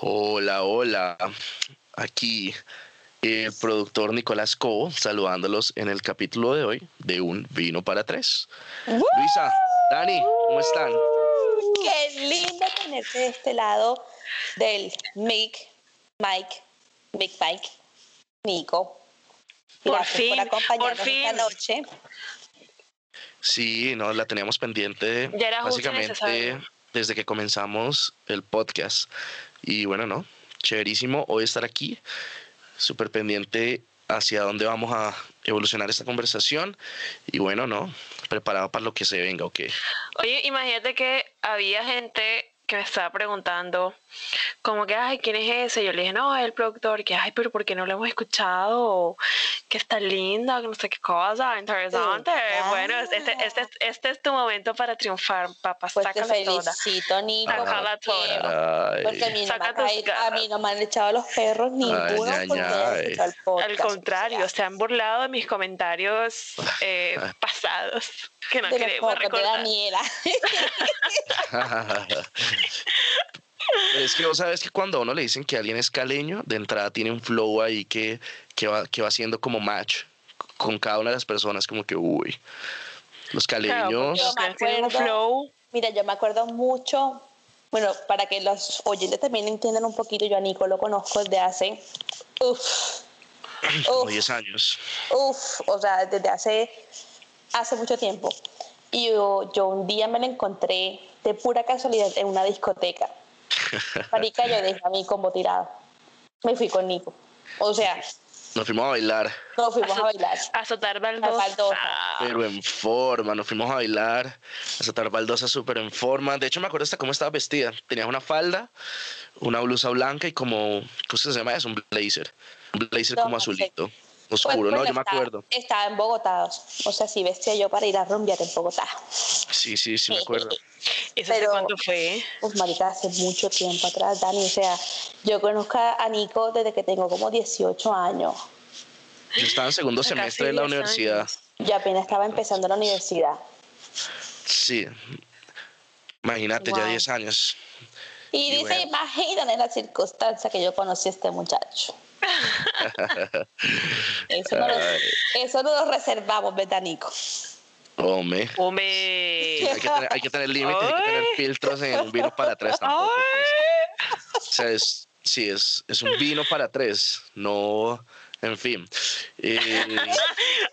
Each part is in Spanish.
Hola, hola. Aquí el productor Nicolás Cobo saludándolos en el capítulo de hoy de Un Vino para Tres. Luisa, Dani, ¿cómo están? Qué lindo tenerte de este lado del Mic, Mike, Big Mike, Nico. Por fin, por acompañarnos por fin. esta noche. Sí, no, la teníamos pendiente Ya era básicamente desde que comenzamos el podcast. Y bueno, no, chéverísimo hoy estar aquí, súper pendiente hacia dónde vamos a evolucionar esta conversación. Y bueno, no, preparado para lo que se venga, ok. Oye, imagínate que había gente que me estaba preguntando, como que, ay, ¿quién es ese? Yo le dije, no, es el productor, que, ay, pero ¿por qué no lo hemos escuchado? Que está linda, que no sé qué cosa, interesante. Sí, Bueno, este, este, este es tu momento para triunfar, papá, Pues te sácala toda. felicito, Nico. Sácala porque-. Porque a mí, no me, a mí no me han echado los perros ninguno Ay, el. Al contrario, se han burlado de mis comentarios eh, pasados, que no de queremos pocos de recordar. Daniela. Es que vos sabes que cuando a uno le dicen que alguien es caleño, de entrada tiene un flow ahí que, que, va, que va haciendo como match con cada una de las personas, como que, uy, los Claro, caleños... Yo porque me tienen un flow. Mira, yo me acuerdo mucho, bueno, para que los oyentes también entiendan un poquito, yo a Nico lo conozco desde hace, uff, como uff, 10 años. uff, o sea, desde hace, hace mucho tiempo. Y yo, yo un día me lo encontré de pura casualidad en una discoteca. Marica, yo dejé a mi combo tirado. Me fui con Nico. O sea, Nos fuimos a bailar, nos fuimos a bailar. Azotar baldosa. baldosa. pero en forma. Nos fuimos a bailar, a saltar baldosa súper en forma. De hecho, me acuerdo hasta cómo estaba vestida. Tenía una falda, una blusa blanca y como, ¿cómo se llama eso? Un blazer. Un blazer No, como sé. Pues, Oscuro, no, bueno, yo me estaba- acuerdo. Estaba en Bogotá. O sea, sí vestía yo para ir a rumbear en Bogotá. Sí, sí, sí, me acuerdo. ¿Eso Pero- cuánto fue? Pues marica, hace mucho tiempo atrás, Dani. O sea, yo conozco a Nico desde que tengo como 18 años. Yo estaba en segundo semestre de la 10 universidad. años. Yo apenas estaba empezando la universidad. Sí. Imagínate, ya Wow. 10 años. Y Y dice, bueno. imagínate la circunstancia que yo conocí a este muchacho. Eso, no lo, Ay. eso no lo reservamos, ¿verdad, Nico? Hombre. Hombre. Hay que tener, hay que tener límites, hay que tener filtros en un vino para tres tampoco. pues. Ay. O sea, es, sí, es, es un vino para tres, no, en fin. Eh,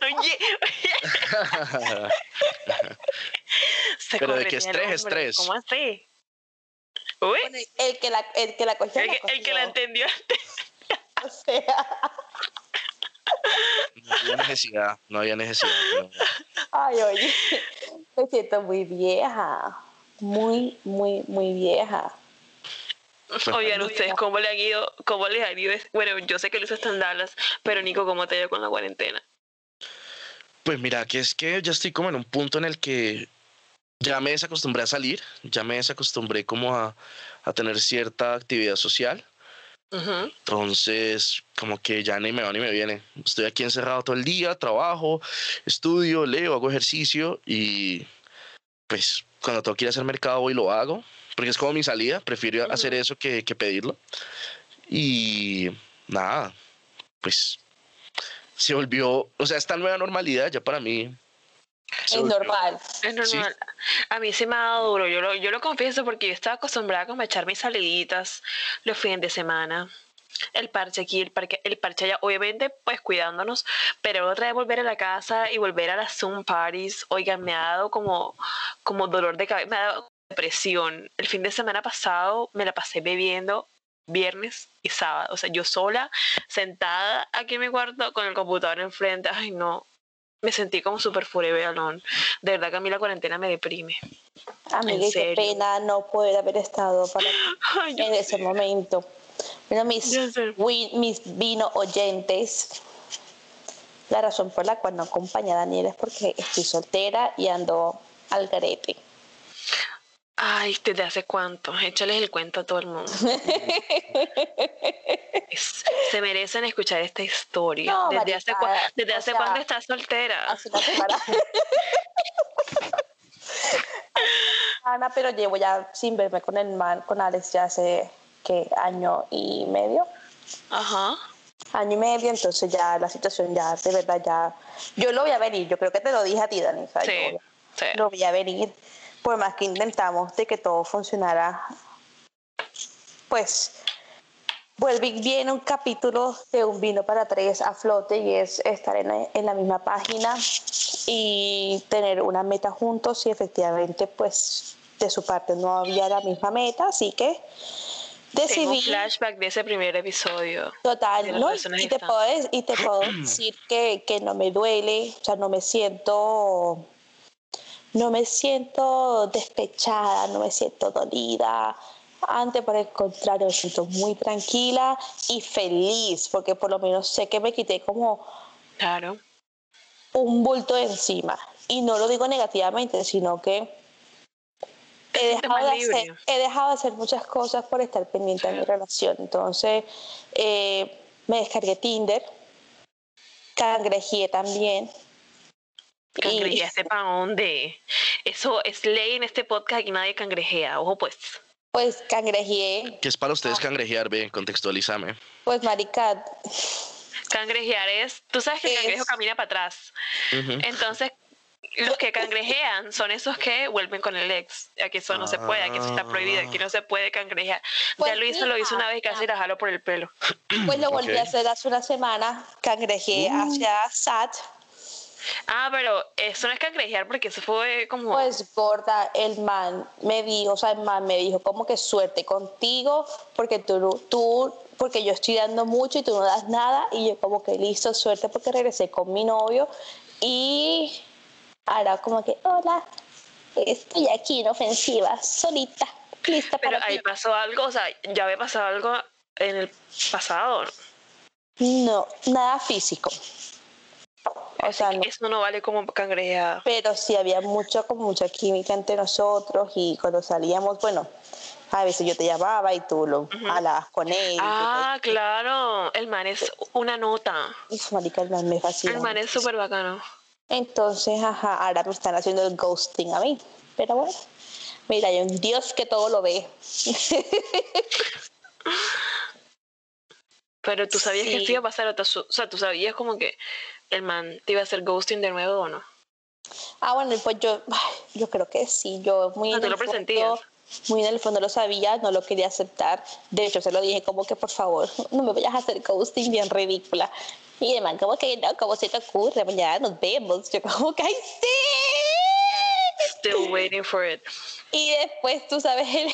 Oye. Pero de que corretea es tres, el es hombre, tres. ¿Cómo así? Uy. Bueno, el que la, el que la cogió, El la el que la entendió. O sea, no había necesidad, no había necesidad. pero- ay, oye, me siento muy vieja. Muy, muy, muy vieja. Oigan, ustedes, ¿cómo le han ido? ¿Cómo les han ido? Bueno, yo sé que Luis está en Dallas, pero Nico, ¿cómo te ha ido con la cuarentena? Pues mira, que es que ya estoy como en un punto en el que ya me desacostumbré a salir, ya me desacostumbré como a, a tener cierta actividad social. Entonces, como que ya ni me va ni me viene. Estoy aquí encerrado todo el día, trabajo, estudio, leo, hago ejercicio y pues cuando tengo que ir a hacer mercado voy y lo hago, porque es como mi salida, prefiero Ujú. hacer eso que, que pedirlo. Y nada, pues se volvió, o sea, esta nueva normalidad ya para mí... Es normal. Es normal. A mí se me ha dado duro, yo lo, yo lo confieso porque yo estaba acostumbrada como a echar mis saliditas los fines de semana. El parche aquí, el, parque, el parche allá, obviamente pues cuidándonos, pero otra vez volver a la casa y volver a las Zoom parties, oigan, me ha dado como, como dolor de cabeza, me ha dado depresión. El fin de semana pasado me la pasé bebiendo viernes y sábado, o sea, yo sola, sentada aquí en mi cuarto con el computador enfrente, ay no, me sentí como súper forever alone. De verdad que a mí la cuarentena me deprime. Amiga, ¿En qué pena no poder haber estado para Ay, en ese sé. momento. Bueno, mis, mis vino oyentes, la razón por la cual no acompañé a Daniel es porque estoy soltera y ando al garete. Ay, ¿desde hace cuánto? Échales el cuento a todo el mundo. Es- se merecen escuchar esta historia. No, ¿Desde hace, cua- marica, desde o hace sea, cuándo estás soltera? Hace una semana. Ana, pero llevo ya sin verme con el man, con Alex ya hace que año y medio. Ajá. Año y medio, entonces ya la situación ya de verdad ya. Yo lo voy a venir, yo creo que te lo dije a ti, Dani. Sí, yo sí. lo voy a venir. Por más que intentamos de que todo funcionara, pues vuelve y viene un capítulo de un vino para tres a flote y es estar en en la misma página y tener una meta juntos y efectivamente pues de su parte no había la misma meta, así que Tengo decidí un flashback de ese primer episodio. total, ¿no? Y te, puedo, y te puedo decir que, que no me duele, o sea, no me siento no me siento despechada, no me siento dolida. Antes, por el contrario, me siento muy tranquila y feliz, porque por lo menos sé que me quité como Claro. un bulto de encima. Y no lo digo negativamente, sino que he dejado, de hacer, he dejado de hacer muchas cosas por estar pendiente de mi relación. Entonces, eh, me descargué Tinder, cangrejeé también. Y- ¿Cangrejeaste para dónde? Eso es ley en este podcast que nadie cangrejea. Ojo, pues. Pues cangrejeé, ¿Qué es para ustedes cangrejear? Ve, contextualízame. pues marica, Cangrejear es. Tú sabes que el Es- cangrejo camina para atrás. Entonces, los que cangrejean son esos que vuelven con el ex. Aquí eso no se puede, aquí eso está prohibido, aquí no se puede cangrejear. Pues ya lo hizo, lo hizo una vez y casi la jalo por el pelo. pues lo volví a hacer hace una semana, cangrejeé Uh. hacia SAT. Ah, pero eso no es cangrejear porque eso fue como. Pues gorda, el man me dijo, o sea, el man me dijo como que suerte contigo, porque tú, tú, porque yo estoy dando mucho y tú no das nada, y yo como que listo, suerte porque regresé con mi novio y ahora como que, hola, estoy aquí inofensiva, solita, lista pero para ahí ti. pasó algo, o sea, ya había pasado algo en el pasado. No, nada físico. O sea, no. Eso no vale como cangrejeada. pero sí había mucho, como mucha química entre nosotros y cuando salíamos, bueno, a veces yo te llamaba y tú lo hablabas con él. Ah, claro. El man es una nota. marica, el man me fascina. El man es súper bacano. Entonces, ajá, ahora me están haciendo el ghosting a mí. Pero bueno, mira, hay un Dios que todo lo ve. Pero tú sabías que Sí. esto iba a pasar, o, te sea, tú sabías como que el man te iba a hacer ghosting de nuevo o no. ah, bueno, pues yo, yo creo que sí, yo muy en tú el lo fondo- presentías. muy en el fondo lo sabía, no lo quería aceptar. De hecho, se lo dije como que por favor, no me vayas a hacer ghosting bien ridícula. Y el man como que no, ¿cómo se te ocurre? Mañana nos vemos. Yo como que ¡ay, sí! Still waiting for it. Y después tú sabes el,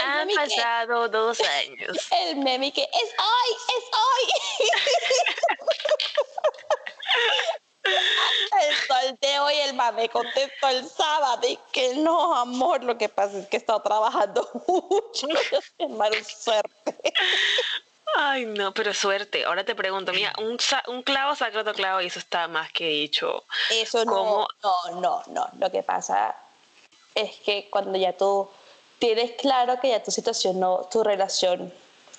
Han que, pasado dos años. el meme que es hoy, es hoy. El solteo y el mame contestó el sábado y que no, amor, lo que pasa es que he estado trabajando mucho. Hermano, suerte. Ay, no, pero suerte. Ahora te pregunto, mira, un, clavo saca otro clavo y eso está más que dicho. Eso no, ¿Cómo? no, no, no. Lo que pasa es que cuando ya tú tienes claro que ya tu situación no, tu relación,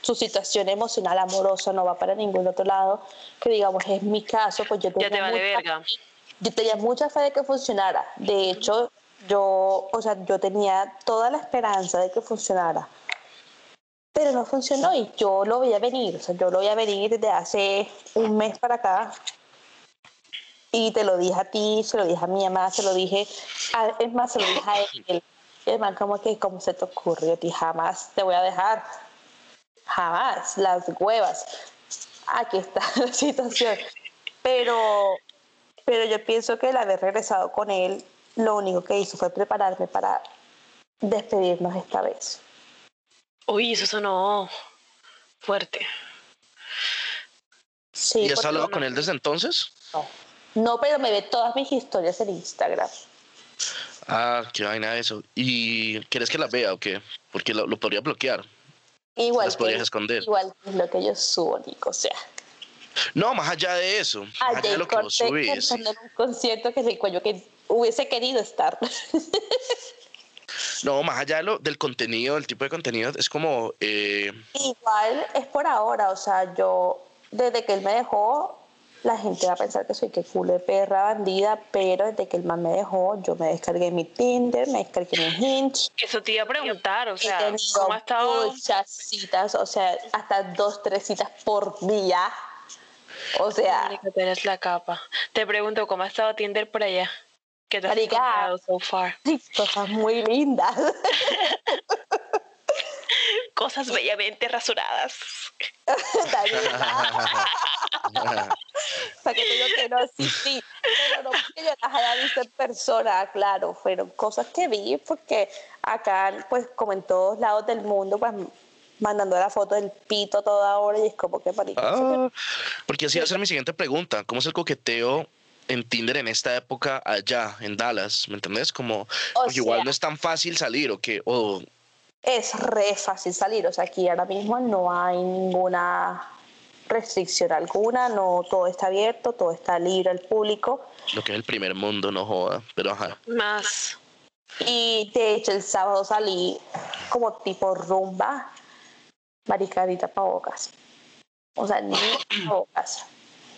tu situación emocional amorosa no va para ningún otro lado, que digamos es mi caso, pues yo Ya tenía te vale mucha- verga. yo tenía mucha fe de que funcionara. De hecho, yo, o sea, yo tenía toda la esperanza de que funcionara. Pero no funcionó y yo lo veía venir. O sea, yo lo veía venir desde hace un mes para acá. Y te lo dije a ti, se lo dije a mi mamá, se lo dije, a, es más, se lo dije a él. Y el man como que, ¿cómo se te te dije, jamás te voy a dejar. Jamás, las huevas. Aquí está la situación. Pero, pero yo pienso que el haber regresado con él, lo único que hizo fue prepararme para despedirnos esta vez. Uy, eso sonó fuerte. Sí, ¿Y has hablado no- con él desde entonces? No. No, pero me ve todas mis historias en Instagram. Ah, qué vaina eso. ¿Y quieres que las vea o qué? Porque lo, lo podría bloquear. Igual Las que, podrías esconder. igual que lo que yo subo, Nico. O sea, No, más allá de eso. Más allá de lo que vos subís. un concierto que le cuello que hubiese querido estar. No, más allá de lo, del contenido, del tipo de contenido, es como... eh, Igual es por ahora, o sea, yo desde que él me dejó, la gente va a pensar que soy que culo de perra bandida, pero desde que el man me dejó, yo me descargué mi Tinder, me descargué mi Hinge, Eso te iba a preguntar, o sea, ¿cómo ha estado? muchas citas, o sea, hasta dos, tres citas por día. O sea, eres la capa. Te pregunto, ¿cómo ha estado Tinder por allá? ¿Qué te has so far? cosas muy lindas. Cosas bellamente rasuradas. Para que te digo que no, sí, sí. Pero no porque yo las haya visto en persona, claro. Fueron cosas que vi porque acá, pues, como en todos lados del mundo, pues, mandando la foto del pito toda hora y es como que marica, ah, porque así va a ser mi siguiente pregunta. ¿Cómo es el coqueteo en Tinder en esta época allá, en Dallas? ¿Me entendés? Como, igual sea- no es tan fácil salir, ¿o qué? O, es re fácil salir. O sea, aquí ahora mismo no hay ninguna restricción alguna, no todo está abierto, todo está libre al público. lo que es el primer mundo, no joda. Pero ajá. Más. Y de hecho el sábado salí como tipo rumba, maricarita tapabocas. O sea, ni tapabocas.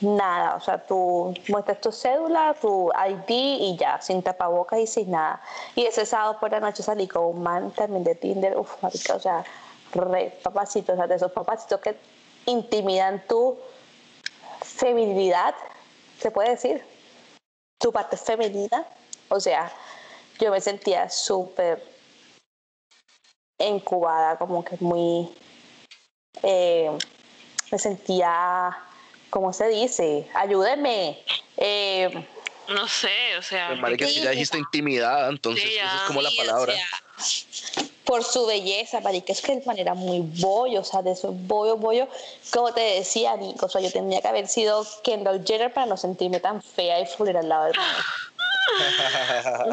Nada, o sea, tú muestras tu cédula, tu ID y ya, sin tapabocas y sin nada. Y ese sábado por la noche salí con un man también de Tinder, uff, marica, o sea, re papacitos, o sea, de esos papacitos que intimidan tu feminidad, se puede decir, tu parte femenina. O sea, yo me sentía súper incubada, como que muy... eh, me sentía, ¿cómo se dice? Ayúdenme. Eh, No sé, o sea. Pues, marica, si sí, ya dijiste intimidada, entonces Sí, esa es como la sí, o palabra. sea, por su belleza, marica, es que de manera muy bollo, o sea, de esos bollo, bollo, como te decía, Nico, o sea, yo tendría que haber sido Kendall Jenner para no sentirme tan fea y fluir al lado del man.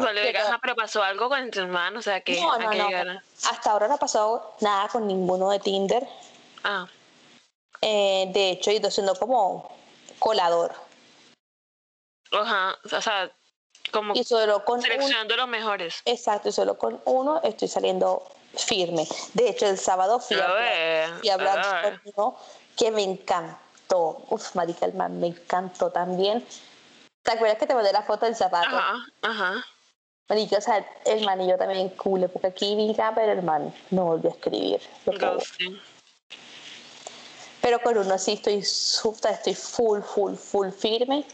Salió de Pero- pero pasó algo con tu hermano, o sea, que No, no, no. Hasta ahora no ha pasado nada con ninguno de Tinder. Ah, Eh, de hecho, he ido siendo como colador. ajá, o sea, como Y solo con un, seleccionando los mejores. exacto, y solo con uno estoy saliendo firme. De hecho, el sábado fui a, fui a uno que me encantó. Uf, marica, el man me encantó también. ¿Te acuerdas que te mandé la foto del zapato? Ajá, ajá. Marica, o sea, el man y yo también cool, porque aquí vi pero el man no volvió a escribir. Lo. Pero con uno sí estoy, estoy full, full, full firme.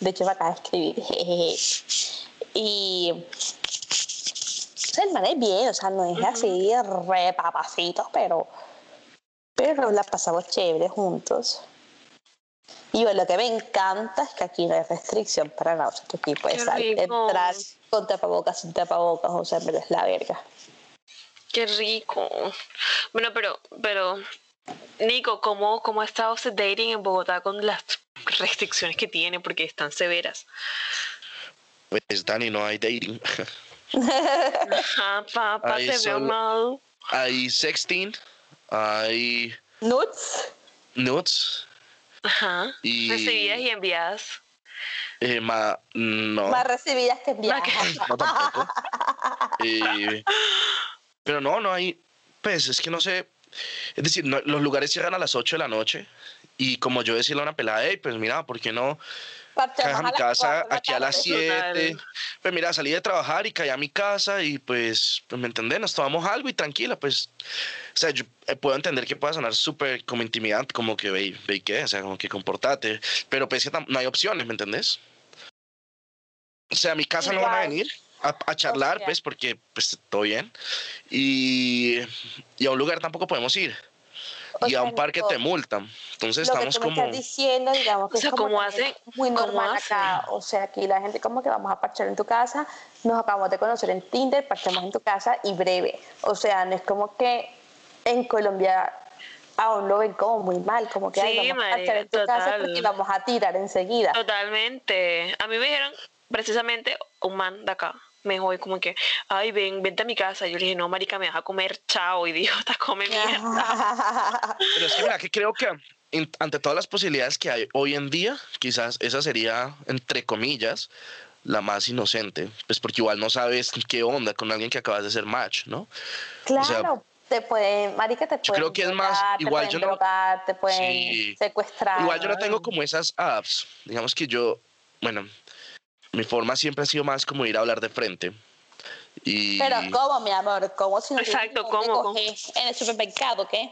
De hecho, me acaba de escribir. jejeje. Y o sea, el man es bien, o sea, no es así re papacito, pero, pero la pasamos chévere juntos. Y bueno, lo que me encanta es que aquí no hay restricción para nada. O sea, tú aquí puedes salir, entrar con tapabocas, sin tapabocas, o sea, pero es la verga. Qué rico. Bueno, pero, pero, Nico, ¿cómo, cómo ha estado ese dating en Bogotá con las restricciones que tiene? Porque están severas. Pues Dani, no hay dating. Ajá, papá, Ahí te veo mal. hay sexting, hay Nuts. nudes Ajá. y... Recibidas y enviadas. eh, ma- no. Más recibidas que enviadas. No tampoco. Eh, pero no, no hay. Pues es que no sé. Es decir, no- los lugares cierran a las 8 de la noche. Y como yo decirle a una pelada, hey, pues mira, ¿por qué no caes a mi casa aquí a las tarde. 7? Pues mira, salí de trabajar y caí a mi casa y pues, pues me entendés, nos tomamos algo y tranquila, pues. O sea, yo eh, puedo entender que pueda sonar súper como intimidante, como que ve, ve qué, o sea, como que comportate. Pero pues que no hay opciones, ¿me entendés? O sea, a mi casa no van a venir a, a charlar, pues, porque pues todo bien. Y, y a un lugar tampoco podemos ir. O y a un parque Nico, te multan. Entonces Lo que estamos tú me como... estás diciendo, digamos que O sea, es como ¿cómo también hacen? muy ¿Cómo normal acá. hacen? O sea, aquí la gente como que vamos a parchar en tu casa, nos acabamos de conocer en Tinder, parchamos en tu casa y breve. O sea, no es como que en Colombia aún lo ven como muy mal, como que ay, Sí, vamos a parchar en tu marica, casa total. porque vamos a tirar enseguida. Totalmente. A mí me dijeron, precisamente, un man de acá. Me dijo como que, ay, ven, vente a mi casa. Yo le dije, no, marica, me vas a comer, chao. Y dijo, te come mierda. Pero es que mira, que creo que ante todas las posibilidades que hay hoy en día, quizás esa sería, entre comillas, la más inocente, pues porque igual no sabes qué onda con alguien que acabas de hacer match, ¿no? Claro, te pueden, marica, te pueden yo creo que es más, te igual pueden yo no, drogar, te pueden Sí. secuestrar. igual yo no tengo como esas apps, digamos que yo, bueno, mi forma siempre ha sido más como ir a hablar de frente. Y Pero ¿cómo, mi amor? ¿Cómo si no Exacto, ¿cómo? En el supermercado, ¿qué?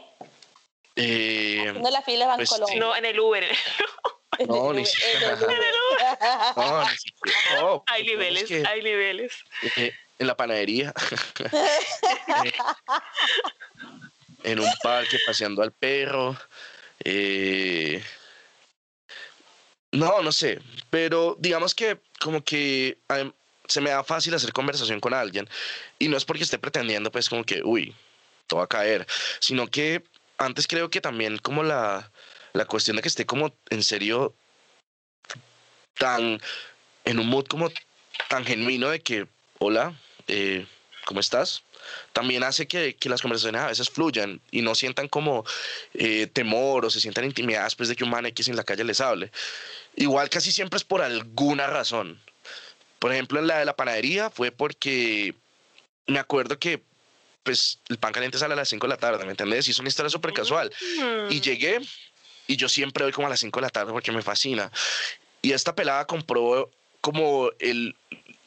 eh, No la fila de pues, Bancolombia. No, en el Uber. No, ni En el siquiera. Uber. no, ni siquiera, Hay niveles, que, hay niveles. eh, en la panadería, eh, en un parque paseando al perro. eh, no, no sé, pero digamos que como que se me da fácil hacer conversación con alguien y no es porque esté pretendiendo pues como que, uy, todo va a caer, sino que antes creo que también como la, la cuestión de que esté como en serio tan en un mood como tan genuino de que, hola, eh, ¿cómo estás? También hace que, que las conversaciones a veces fluyan y no sientan como eh, temor o se sientan intimidadas pues de que un man X en la calle les hable. Igual casi siempre es por alguna razón. Por ejemplo, en la de la panadería fue porque me acuerdo que pues el pan caliente sale a las 5 de la tarde, ¿me entendés? Y es una historia súper casual. Y Mm. llegué y yo siempre voy como a las 5 de la tarde porque me fascina. Y esta pelada compró como el,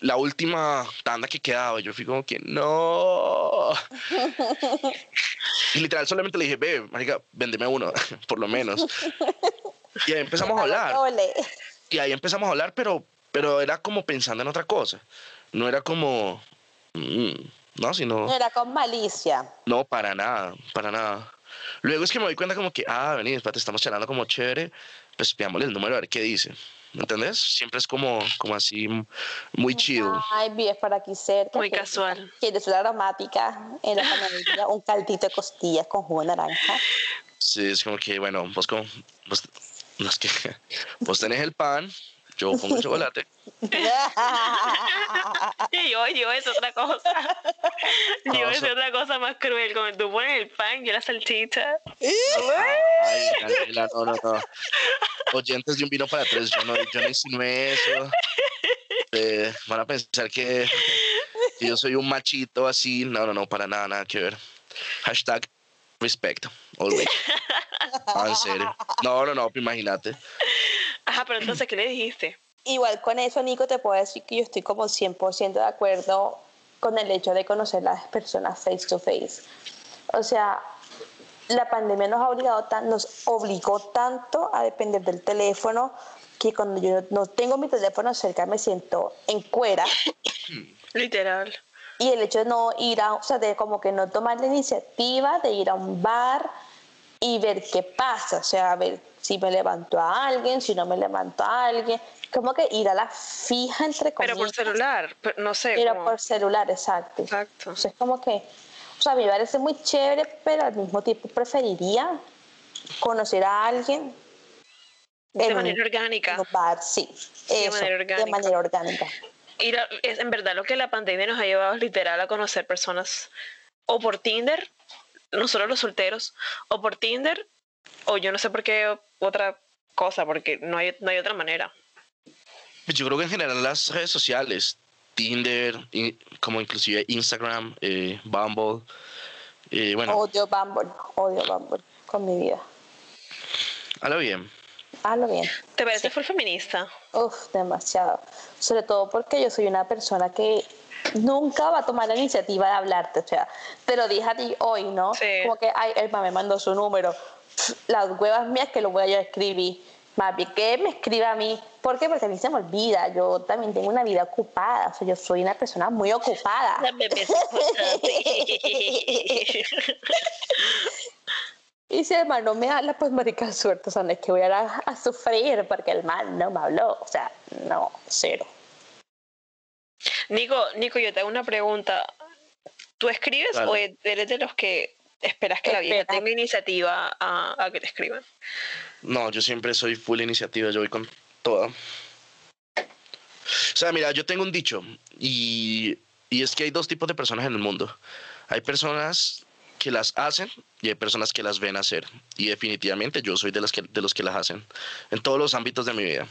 la última tanda que quedaba. Yo fui como que no. y literal solamente le dije, ve, marica, véndeme uno, por lo menos. Y ahí empezamos a hablar. Y ahí empezamos a hablar, pero, pero era como pensando en otra cosa. No era como, mm, no, sino... No era con malicia. No, para nada, para nada. Luego es que me doy cuenta como que, ah, vení, espérate, estamos charlando como chévere, pues pidámosle el número a ver qué dice. ¿Me entendés? Siempre es como, como así, muy chill. Ay, vives por aquí cerca. Muy casual. ¿Quieres una aromática en la panadería? un caldito de costillas con jugo de naranja. Sí, es como que, bueno, vos como, vos, no es que, vos tenés el pan, yo pongo el chocolate. Y yo, yo es otra cosa. Yo No, es eso- otra cosa más cruel. Como tú pones el pan, yo la salchicha. Ay, Daniela, no, no, no. Oyentes de un vino para tres, yo no, yo no insinué eso. Eh, van a pensar que, que yo soy un machito así. No, no, no, para nada, nada que ver. Hashtag respect, always. Ah, en serio. No, no, no, imagínate. Ajá, pero entonces, ¿qué le dijiste? Igual con eso, Nico, te puedo decir que yo estoy como 100% de acuerdo con el hecho de conocer las personas face to face. O sea, la pandemia nos ha obligado tan, nos obligó tanto a depender del teléfono que cuando yo no tengo mi teléfono cerca me siento en cuera Literal. Y el hecho de no ir a, o sea, de como que no tomar la iniciativa de ir a un bar y ver qué pasa, o sea, ver si me levanto a alguien, si no me levanto a alguien, como que ir a la fija entre comillas. Pero por celular, pero no sé. Pero como- por celular, exacto. Exacto. Entonces, como que, o sea, a mí me parece muy chévere, pero al mismo tiempo preferiría conocer a alguien De un- manera orgánica. en un bar, sí. De eso, manera De orgánica. manera orgánica. Ir a- es en verdad lo que la pandemia nos ha llevado es literal a conocer personas o por Tinder, nosotros los solteros, o por Tinder, o yo no sé por qué otra cosa, porque no hay, no hay otra manera. Pues Yo creo que en general las redes sociales, Tinder, y- como inclusive Instagram, eh, Bumble, eh, bueno, Odio Bumble, odio Bumble con mi vida. habla bien. Hazlo bien. ¿Te parece full feminista? Uf, demasiado. Sobre todo porque yo soy una persona que nunca va a tomar la iniciativa de hablarte. O sea, te lo dije a ti hoy, ¿no? Sí. Como que, ay, Elma me mandó su número. Las huevas mías que lo voy a yo a escribir. Más bien que me escriba a mí. ¿Por qué? Porque a mí se me olvida. Yo también tengo una vida ocupada. O sea, yo soy una persona muy ocupada. Y si el man no me habla, pues marica, suerte. O sea, no es que voy a, ir a, a sufrir porque el man no me habló. O sea, no, cero. Nico, Nico, yo te hago una pregunta. ¿Tú escribes Dale. o eres de los que esperas que la vieja Espera. tenga iniciativa a, a que te escriban? No, yo siempre soy full iniciativa, yo voy con toda. O sea, mira, yo tengo un dicho y, y es que hay dos tipos de personas en el mundo. Hay personas que las hacen y hay personas que las ven hacer. Y definitivamente yo soy de, las que, de los que las hacen en todos los ámbitos de mi vida.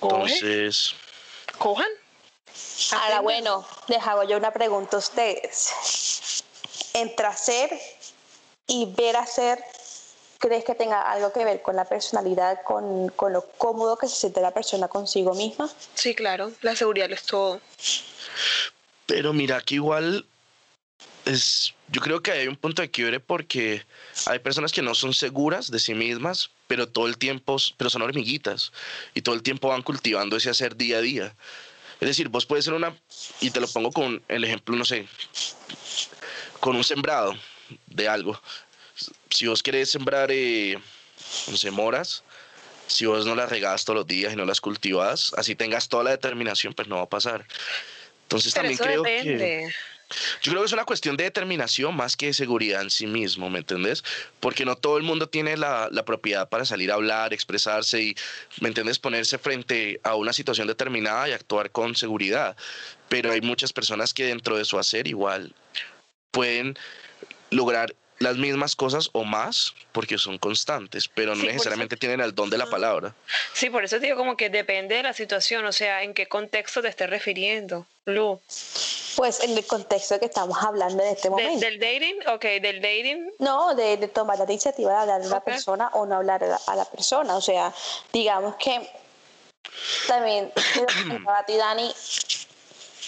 Entonces, Cojan. Ahora, bueno, les hago yo una pregunta a ustedes. Entre hacer y ver hacer, ¿crees que tenga algo que ver con la personalidad, con, con lo cómodo que se siente la persona consigo misma? Sí, claro. La seguridad lo es todo. Pero mira que igual es, yo creo que hay un punto de quiebre porque hay personas que no son seguras de sí mismas, pero todo el tiempo, pero son hormiguitas y todo el tiempo van cultivando ese hacer día a día. Es decir, vos puedes ser una, y te lo pongo con el ejemplo, no sé, con un sembrado de algo. Si vos querés sembrar, eh, no sé, moras, si vos no las regás todos los días y no las cultivas, así tengas toda la determinación, pues no va a pasar. Entonces Pero también eso creo que... Yo creo que es una cuestión de determinación más que de seguridad en sí mismo, ¿me entendés? Porque no todo el mundo tiene la, la propiedad para salir a hablar, expresarse y, ¿me entendés? Ponerse frente a una situación determinada y actuar con seguridad. Pero hay muchas personas que dentro de su hacer igual pueden lograr las mismas cosas o más porque son constantes, pero no Sí, por eso- necesariamente tienen el don de la palabra. Sí, por eso te digo como que depende de la situación, o sea, en qué contexto te estés refiriendo, Lu. Pues en el contexto que estamos hablando en este De- momento. ¿Del dating? Ok, del dating. No, de, de tomar la iniciativa de hablar a la Ok. persona o no hablar a la, a la persona. O sea, digamos que también, a ti, Dani,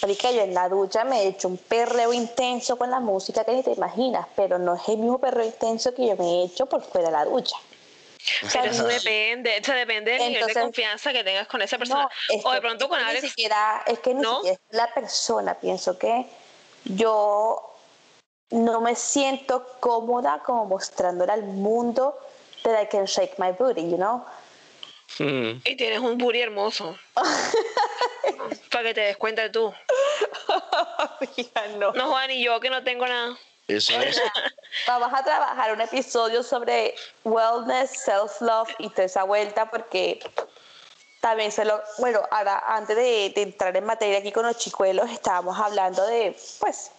marica, yo en la ducha me he hecho un perreo intenso con la música que ni te imaginas, pero no es el mismo perreo intenso que yo me he hecho por fuera de la ducha. O sea, Pero eso depende, eso depende del nivel de confianza que tengas con esa persona. No, es o de pronto con Alex. Ni siquiera, es que ni ¿No? siquiera es la persona. Pienso que yo no me siento cómoda como mostrándole al mundo that I can shake my booty, you know? Y tienes un booty hermoso. Para que te des cuenta tú. No. No, Juan y yo que no tengo nada. Eso es. Vamos a trabajar un episodio sobre wellness, self-love y toda esa vuelta porque también se lo... Bueno, ahora antes de, de entrar en materia aquí con los chicuelos estábamos hablando de, pues,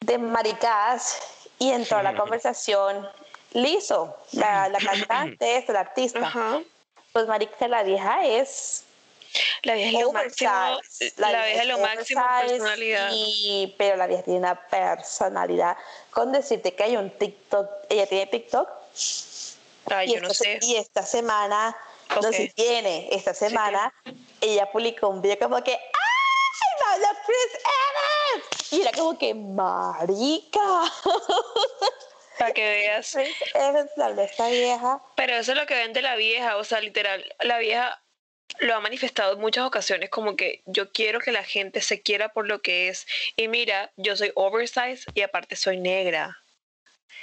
de maricadas y entró a la conversación Lizo, la, la cantante, esta, la artista. Pues marica, la vieja es La vieja es lo máximo. oversize. La, vieja es lo máximo oversize personalidad. Y, pero la vieja tiene una personalidad. Con decirte que hay un TikTok, ella tiene TikTok. Ay, y, yo no esta, sé. y esta semana, no Ok. sé si tiene, esta semana, ella publicó un video como que ¡Ay, no, Chris Evans! Y era como que, marica. Para que veas. Evans, la esta vieja. Pero eso es lo que vende la vieja, o sea, literal, la vieja lo ha manifestado en muchas ocasiones como que yo quiero que la gente se quiera por lo que es. Y mira, yo soy oversize y aparte soy negra.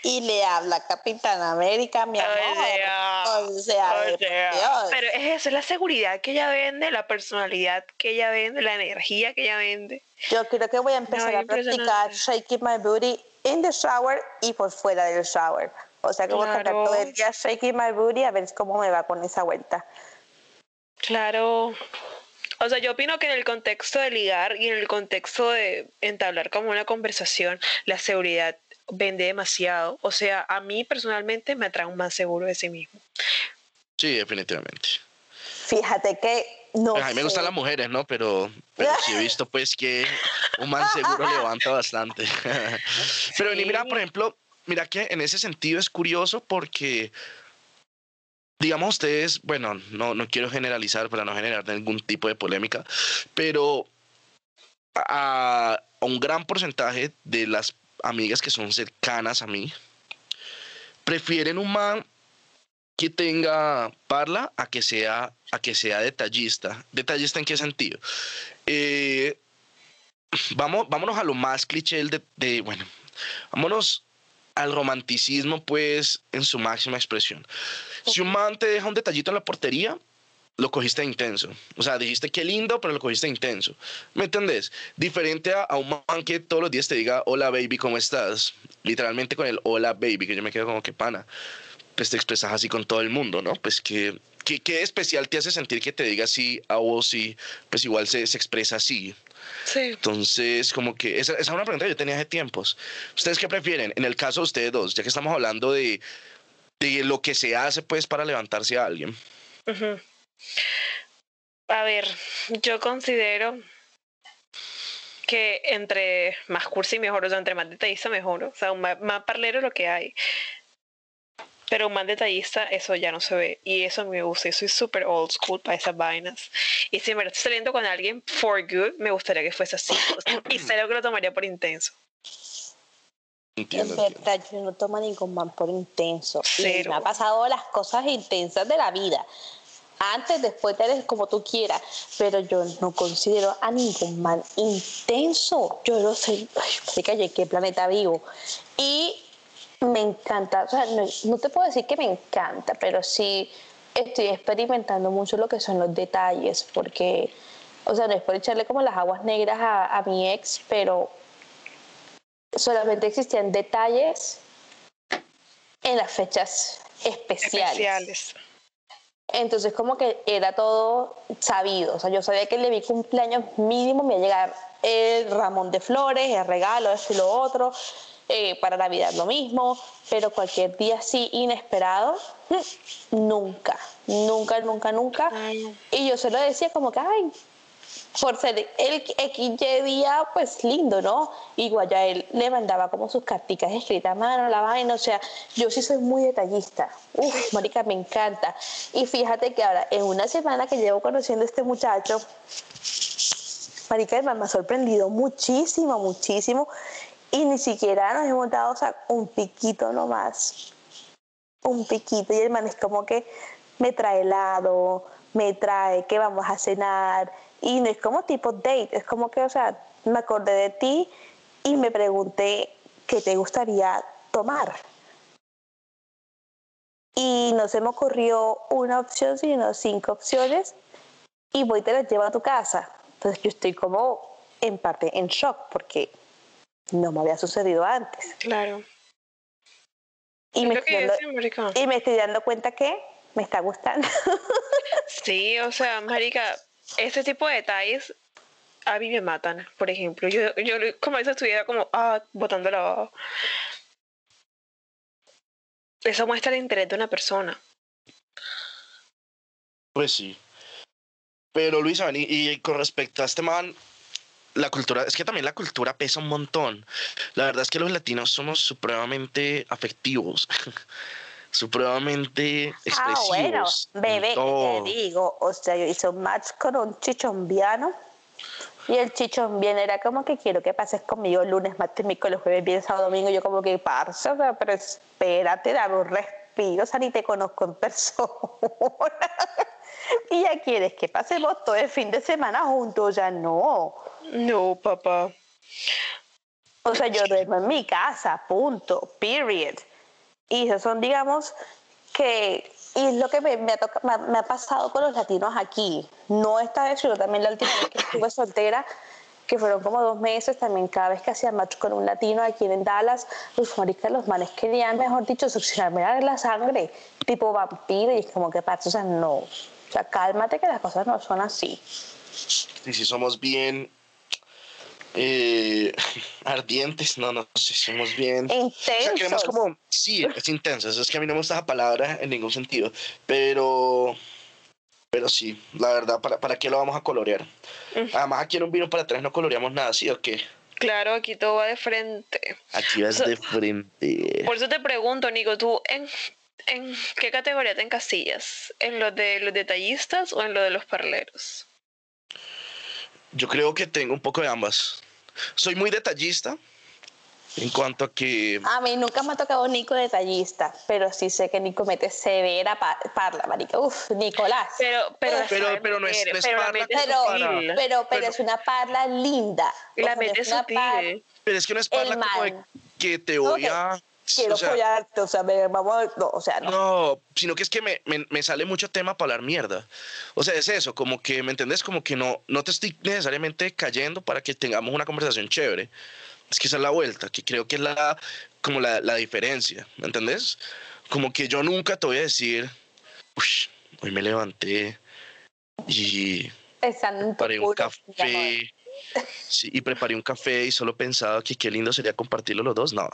Y le habla Capitán América, mi amor. O sea, O sea, pero es eso, es la seguridad que ella vende, la personalidad que ella vende, la energía que ella vende. Yo creo que voy a empezar No, a practicar shaking my booty in the shower y por fuera del shower. O sea que voy a todo el día shaking my booty a ver cómo me va con esa vuelta. Claro. O sea, yo opino que en el contexto de ligar y en el contexto de entablar como una conversación, la seguridad vende demasiado. O sea, a mí personalmente me atrae un más seguro de sí mismo. Sí, definitivamente. Fíjate que no a mí me gustan las mujeres, ¿no? Pero, pero sí he visto pues que un man seguro levanta bastante. pero vení, mira, Sí. por ejemplo, mira que en ese sentido es curioso porque, digamos ustedes, bueno, no, no quiero generalizar para no generar ningún tipo de polémica, pero a, un gran porcentaje de las amigas que son cercanas a mí prefieren un man que tenga parla a que sea a que sea detallista. ¿Detallista en qué sentido? Eh, vamos, vámonos a lo más cliché de, de- bueno, vámonos al romanticismo, pues, en su máxima expresión. Si un man te deja un detallito en la portería, lo cogiste intenso. O sea, dijiste qué lindo, pero lo cogiste intenso. ¿Me entendés? Diferente a, a un man que todos los días te diga, hola baby, ¿cómo estás? Literalmente con el hola baby, que yo me quedo como que pana. Pues te expresas así con todo el mundo, ¿no? Pues que, qué especial te hace sentir que te diga así a vos y pues igual se, se expresa así. Sí. Entonces, como que esa, esa es una pregunta que yo tenía hace tiempos. ¿Ustedes qué prefieren? En el caso de ustedes dos, ya que estamos hablando de, de lo que se hace pues para levantarse a alguien. Ujú. A ver, yo considero que entre más cursi mejor, o sea, entre más detallista mejor, o sea, más parlero lo que hay. Pero un más detallista, eso ya no se ve. Y eso me gusta. Yo soy súper old school para esas vainas. Y si me estoy saliendo con alguien for good, me gustaría que fuese así. y sé lo que lo tomaría por intenso. Entiendo, Es entiendo. verdad, yo no tomo ningún man por intenso. Y Cero. me ha pasado las cosas intensas de la vida. Antes, después, tal vez como tú quieras. Pero yo no considero a ningún man intenso. Yo no sé, ay, qué planeta vivo. Y me encanta, o sea, no, no te puedo decir que me encanta, pero sí estoy experimentando mucho lo que son los detalles, porque, o sea, no es por echarle como las aguas negras a, a mi ex, pero solamente existían detalles en las fechas especiales. Especiales. Entonces como que era todo sabido, o sea, yo sabía que el de mi cumpleaños mínimo me iba a llegar el ramón de flores, el regalo, esto y lo otro, eh, para Navidad lo mismo, pero cualquier día así inesperado, mm, nunca, nunca, nunca, nunca. Ay. Y yo se lo decía como que, ay, por ser el XY día, pues lindo, ¿no? Igual ya él le mandaba como sus carticas escritas a mano, la vaina, o sea, yo sí soy muy detallista. Uf, marica, me encanta. Y fíjate que ahora, en una semana que llevo conociendo a este muchacho, marica, me ha sorprendido muchísimo, muchísimo. Y ni siquiera nos hemos dado, o sea, un piquito nomás. Un piquito. Y el man es como que me trae helado, me trae que vamos a cenar. Y no es como tipo date, es como que, o sea, me acordé de ti y me pregunté qué te gustaría tomar. Y no se me ocurrió una opción, sino cinco opciones. Y voy y te las llevo a tu casa. Entonces yo estoy como en parte en shock porque no me había sucedido antes. Claro. Y me, estoy dando, y me estoy dando cuenta que me está gustando. Sí, o sea, marica, ese tipo de detalles a mí me matan, por ejemplo. Yo, yo como si estuviera como, ah, botando la. Eso muestra el interés de una persona. Pues sí. Pero Luis, y, y con respecto a este man, la cultura, es que también la cultura pesa un montón. La verdad es que los latinos somos supremamente afectivos, supremamente Ah, bueno, expresivos. en bebé, ¿qué todo. te digo? O sea, yo hice un match con un chichombiano y el chichombiano era como que quiero que pases conmigo lunes, martes, miércoles, jueves, viernes, sábado, domingo. Yo como que, parce, o sea, pero espérate, dame un respiro, o sea, ni te conozco en persona. y ya quieres que pasemos todo el fin de semana juntos, ya no. No, papá. O sea, yo duermo en mi casa, punto, period. Y esos son, digamos, que. Y es lo que me, me ha toca- me ha- me ha pasado con los latinos aquí. No esta vez, sino también la última vez que estuve soltera, que fueron como dos meses. También cada vez que hacía match con un latino aquí en Dallas, los maricas, los manes querían, mejor dicho, succionarme la- la sangre, tipo vampiro. Y es como que, parce, o sea, no. O sea, cálmate que las cosas no son así. Y si somos bien eh, ardientes, no, no sé, somos bien... O sea, queremos Intensos. como, sí, es intenso, es que a mí no me gusta esa palabra en ningún sentido, pero, pero sí, la verdad, ¿para, para qué lo vamos a colorear? Además, aquí en un vino para atrás no coloreamos nada, ¿sí o qué? Claro, aquí todo va de frente. Aquí vas So- de frente. Por eso te pregunto, Nico, ¿tú en, en qué categoría te encasillas? ¿En lo de los detallistas o en lo de los parleros? Yo creo que tengo un poco de ambas. Soy muy detallista en cuanto a que... A mí nunca me ha tocado Nico detallista, pero sí sé que Nico mete severa pa- parla, marica. Uf, Nicolás. Pero, pero, Pero- no es- meter, no es pero la parla pero, para- sutil. pero, pero Pero- es una parla linda. O la mete sutil. par- Pero es que no es parla como de que te voy a... Quiero o sea, follarte, o sea, me- vamos a... No, o sea, no. No, sino que es que me, me, me sale mucho tema para hablar mierda. O sea, es eso, como que, ¿me entendés? Como que no, no te estoy necesariamente cayendo para que tengamos una conversación chévere. Es que esa es la vuelta, que creo que es la, como la, la diferencia, ¿me entendés? Como que yo nunca te voy a decir, uff, hoy me levanté y tu paré un café Sí, y preparé un café y solo pensaba que qué lindo sería compartirlo los dos. No,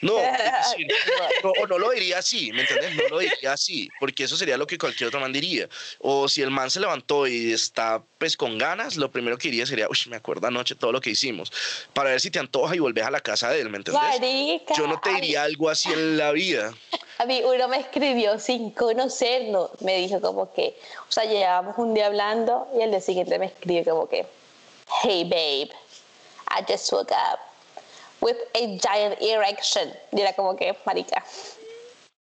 no, es decir, no, o no lo diría así, ¿me entiendes? No lo diría así, porque eso sería lo que cualquier otro man diría. O si el man se levantó y está pues con ganas, lo primero que diría sería, uy, me acuerdo anoche todo lo que hicimos, para ver si te antoja y volvés a la casa de él, ¿me entiendes? Marica, Yo no te diría algo así en la vida. A mí uno me escribió sin conocernos, me dijo como que, o sea, llevábamos un día hablando y el día siguiente me escribió como que, hey babe, I just woke up with a giant erection. Y era como que, marica,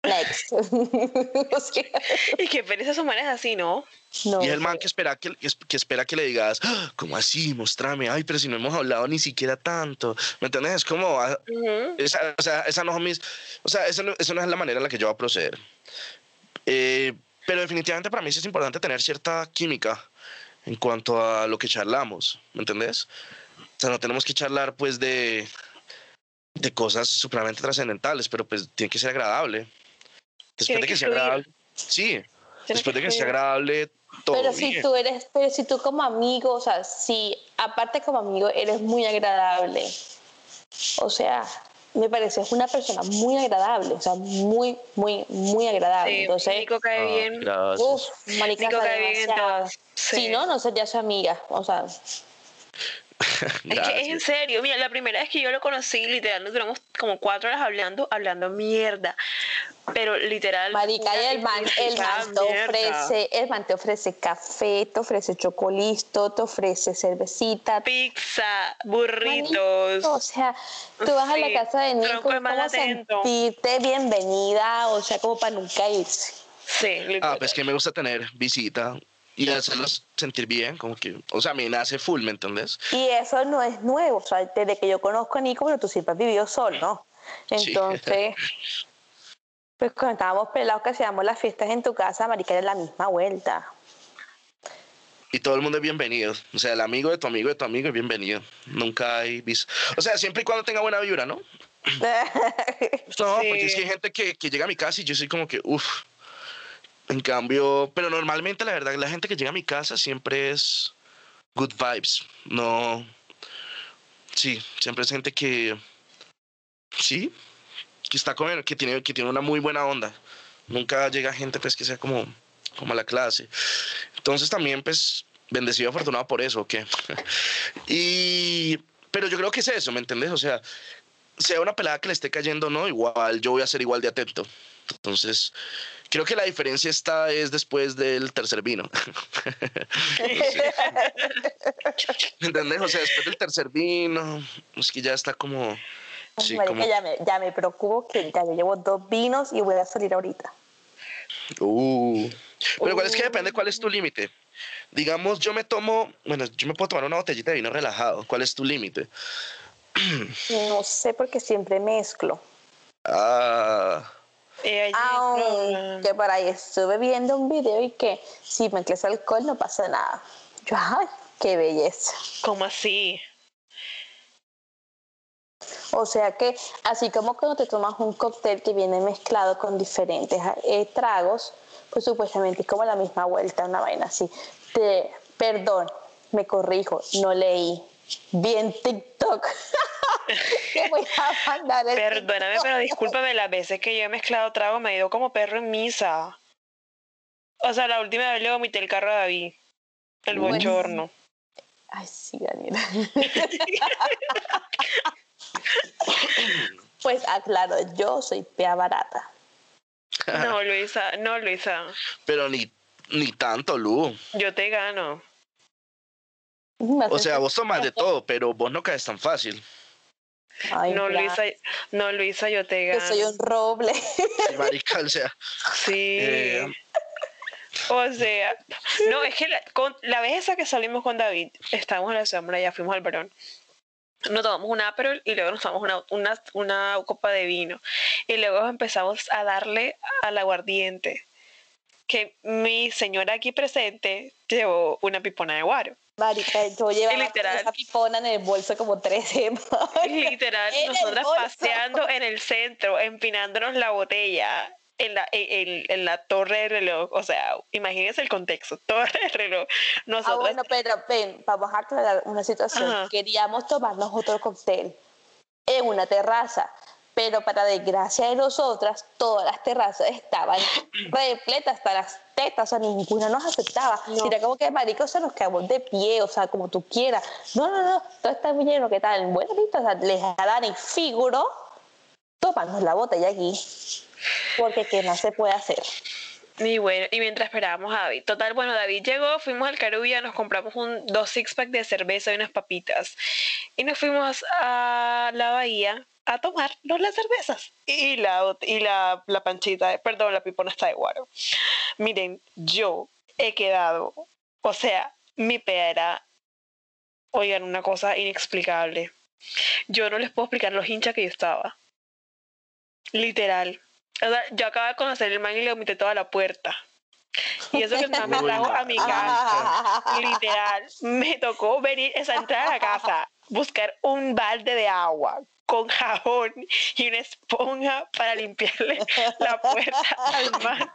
next. Y qué pereza su manera así, ¿no? no, Y es el man que espera que, que espera que le digas, "Ah, ¿cómo así? Mostrame. Ay, pero si no hemos hablado ni siquiera tanto. ¿Me entiendes? Es como, ah, Ujú. esa, o sea, esa no, es mis- o sea, esa no, esa no es la manera en la que yo voy a proceder. Eh, pero definitivamente para mí sí es importante tener cierta química en cuanto a lo que charlamos, ¿me entendés? O sea, no tenemos que charlar pues de, de cosas supremamente trascendentales, pero pues tiene que ser agradable. Después Tiene de que que sea agradable, sí, Tiene después de que sea agradable, todo Pero si bien. tú eres, pero si tú como amigo, o sea, si aparte como amigo eres muy agradable, o sea, me pareces una persona muy agradable, o sea, muy, muy, muy agradable. Sí, Entonces, Nico cae Ah, bien. marica, Nico o sea, cae bien en. Si Sí. no, no sería su amiga, o sea, Es que es en serio, mira, la primera vez que yo lo conocí, literal, nos duramos como cuatro horas hablando, hablando mierda. Pero literal. marica, y el man, el man te ofrece, el man te ofrece café, te ofrece chocolito, te ofrece cervecita, Pizza, burritos. O sea, tú vas a la casa de Nico, como sentirte bienvenida, o sea, como para nunca irse. Sí, Ah, pues que me gusta tener visita y hacerlos sentir bien, como que, o sea, a mí me hace full, ¿me entendés? Y eso no es nuevo, o sea, desde que yo conozco a Nico, pero tú siempre has vivido solo, ¿no? Sí. Entonces, pues cuando estábamos pelados que hacíamos las fiestas en tu casa, marica, era la misma vuelta. Y todo el mundo es bienvenido. O sea, el amigo de tu amigo de tu amigo es bienvenido. Nunca hay vis. O sea, siempre y cuando tenga buena vibra, ¿no? No, porque es que hay gente que, que llega a mi casa y yo soy como que, uff. En cambio, pero normalmente la verdad, la gente que llega a mi casa siempre es good vibes. No. Sí, siempre es gente que. Sí, que está con, que tiene, que tiene una muy buena onda. Nunca llega gente pues que sea como, como a la clase. Entonces también pues bendecido, afortunado por eso, ¿o qué? y, pero yo creo que es eso, ¿me entendés? O sea, sea una pelada que le esté cayendo, no, igual yo voy a ser igual de atento. Entonces, creo que la diferencia está es después del tercer vino. ¿Me entendés? O sea, después del tercer vino, es que ya está como... Sí, marica, como... ya, me, ya me preocupo que ya yo llevo dos vinos y voy a salir ahorita. Uh. Pero igual es que Uh. depende cuál es tu límite. Digamos, yo me tomo, bueno, yo me puedo tomar una botellita de vino relajado. ¿Cuál es tu límite? No sé porque siempre mezclo. Ah, allí, Aunque por ahí estuve viendo un video y que si mezclas alcohol no pasa nada. Yo, ay, qué belleza. ¿Cómo así? O sea que así como cuando te tomas un cóctel que viene mezclado con diferentes eh, tragos, pues supuestamente es como la misma vuelta, una vaina así. Te, perdón, me corrijo, no leí. Vi en TikTok. Te voy a mandar el Perdóname, pero discúlpame, las veces que yo he mezclado trago me he ido como perro en misa. O sea, la última vez le vomité el carro a David. El Uy. bochorno. Ay, sí, Daniela. pues aclaro, yo soy pea barata. No, Luisa, no, Luisa. pero ni, ni tanto, Lu. Yo te gano. O sea, vos tomas de todo, pero vos no caes tan fácil. Ay, No. Luisa, no, Luisa, yo te Yo gano. soy un roble. Sí, marica, o sea, Sí. Eh. O sea, no, es que la, con, la vez esa que salimos con David, estábamos en la sombra, ya fuimos al barón. Nos tomamos un Aperol y luego nos tomamos una, una, una copa de vino. Y luego empezamos a darle al aguardiente. Que mi señora aquí presente llevó una pipona de guaro. Marica, yo llevaba literal. esa pipona en el bolso como tres semanas. Literal, nosotras paseando en el centro, empinándonos la botella. en la, en, en la torre de reloj. O sea, imagínense el contexto, torre de reloj. Ah, Nosotros, bueno, pero ven, vamos a aclarar una situación. Ajá. Queríamos tomarnos otro cóctel en una terraza, pero para desgracia de nosotras, todas las terrazas estaban repletas hasta las tetas, o sea, ninguna nos aceptaba. No. Era como que, marico, se nos quedamos de pie, o sea, como tú quieras. No, no, no, todo está muy lleno, ¿qué tal? Bueno, listo, o sea, les dan y figuró tomarnos la botella aquí, porque ¿qué más se puede hacer? y bueno, y mientras esperábamos a David. Total, bueno, David llegó, fuimos al Carubia, nos compramos un, dos six pack de cerveza y unas papitas. Y nos fuimos a la bahía a tomarnos las cervezas y la, y la, la panchita, perdón, la pipona está de guaro. Miren, yo he quedado, o sea, mi pea era, oigan, una cosa inexplicable. Yo no les puedo explicar los hinchas que yo estaba. Literal. O sea, yo acabo de conocer el man y le vomité toda la puerta. Y eso que el man me trajo a mi casa. Literal. Me tocó venir, esa entrar a la casa, buscar un balde de agua con jabón y una esponja para limpiarle la puerta al man.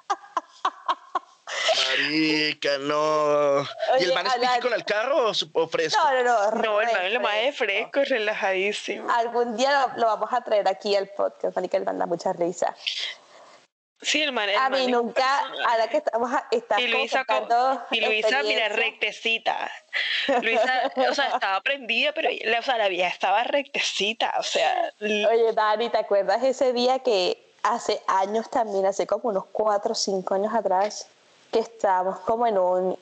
Marica, no. ¿Y el man es pítico en el carro o, fresco? No, no, no. No, el man lo más de fresco y relajadísimo. Algún día lo, lo vamos a traer aquí al podcast, marica, le manda mucha risa. Sí, el man, A mí nunca, ahora que estamos, estás y Luisa, como y Luisa mira, rectecita. Luisa, o sea, estaba prendida, pero o sea, la vieja estaba rectecita, o sea. Oye, Dani, ¿te acuerdas ese día que hace años también, hace como unos 4 o 5 años atrás, que estábamos como en un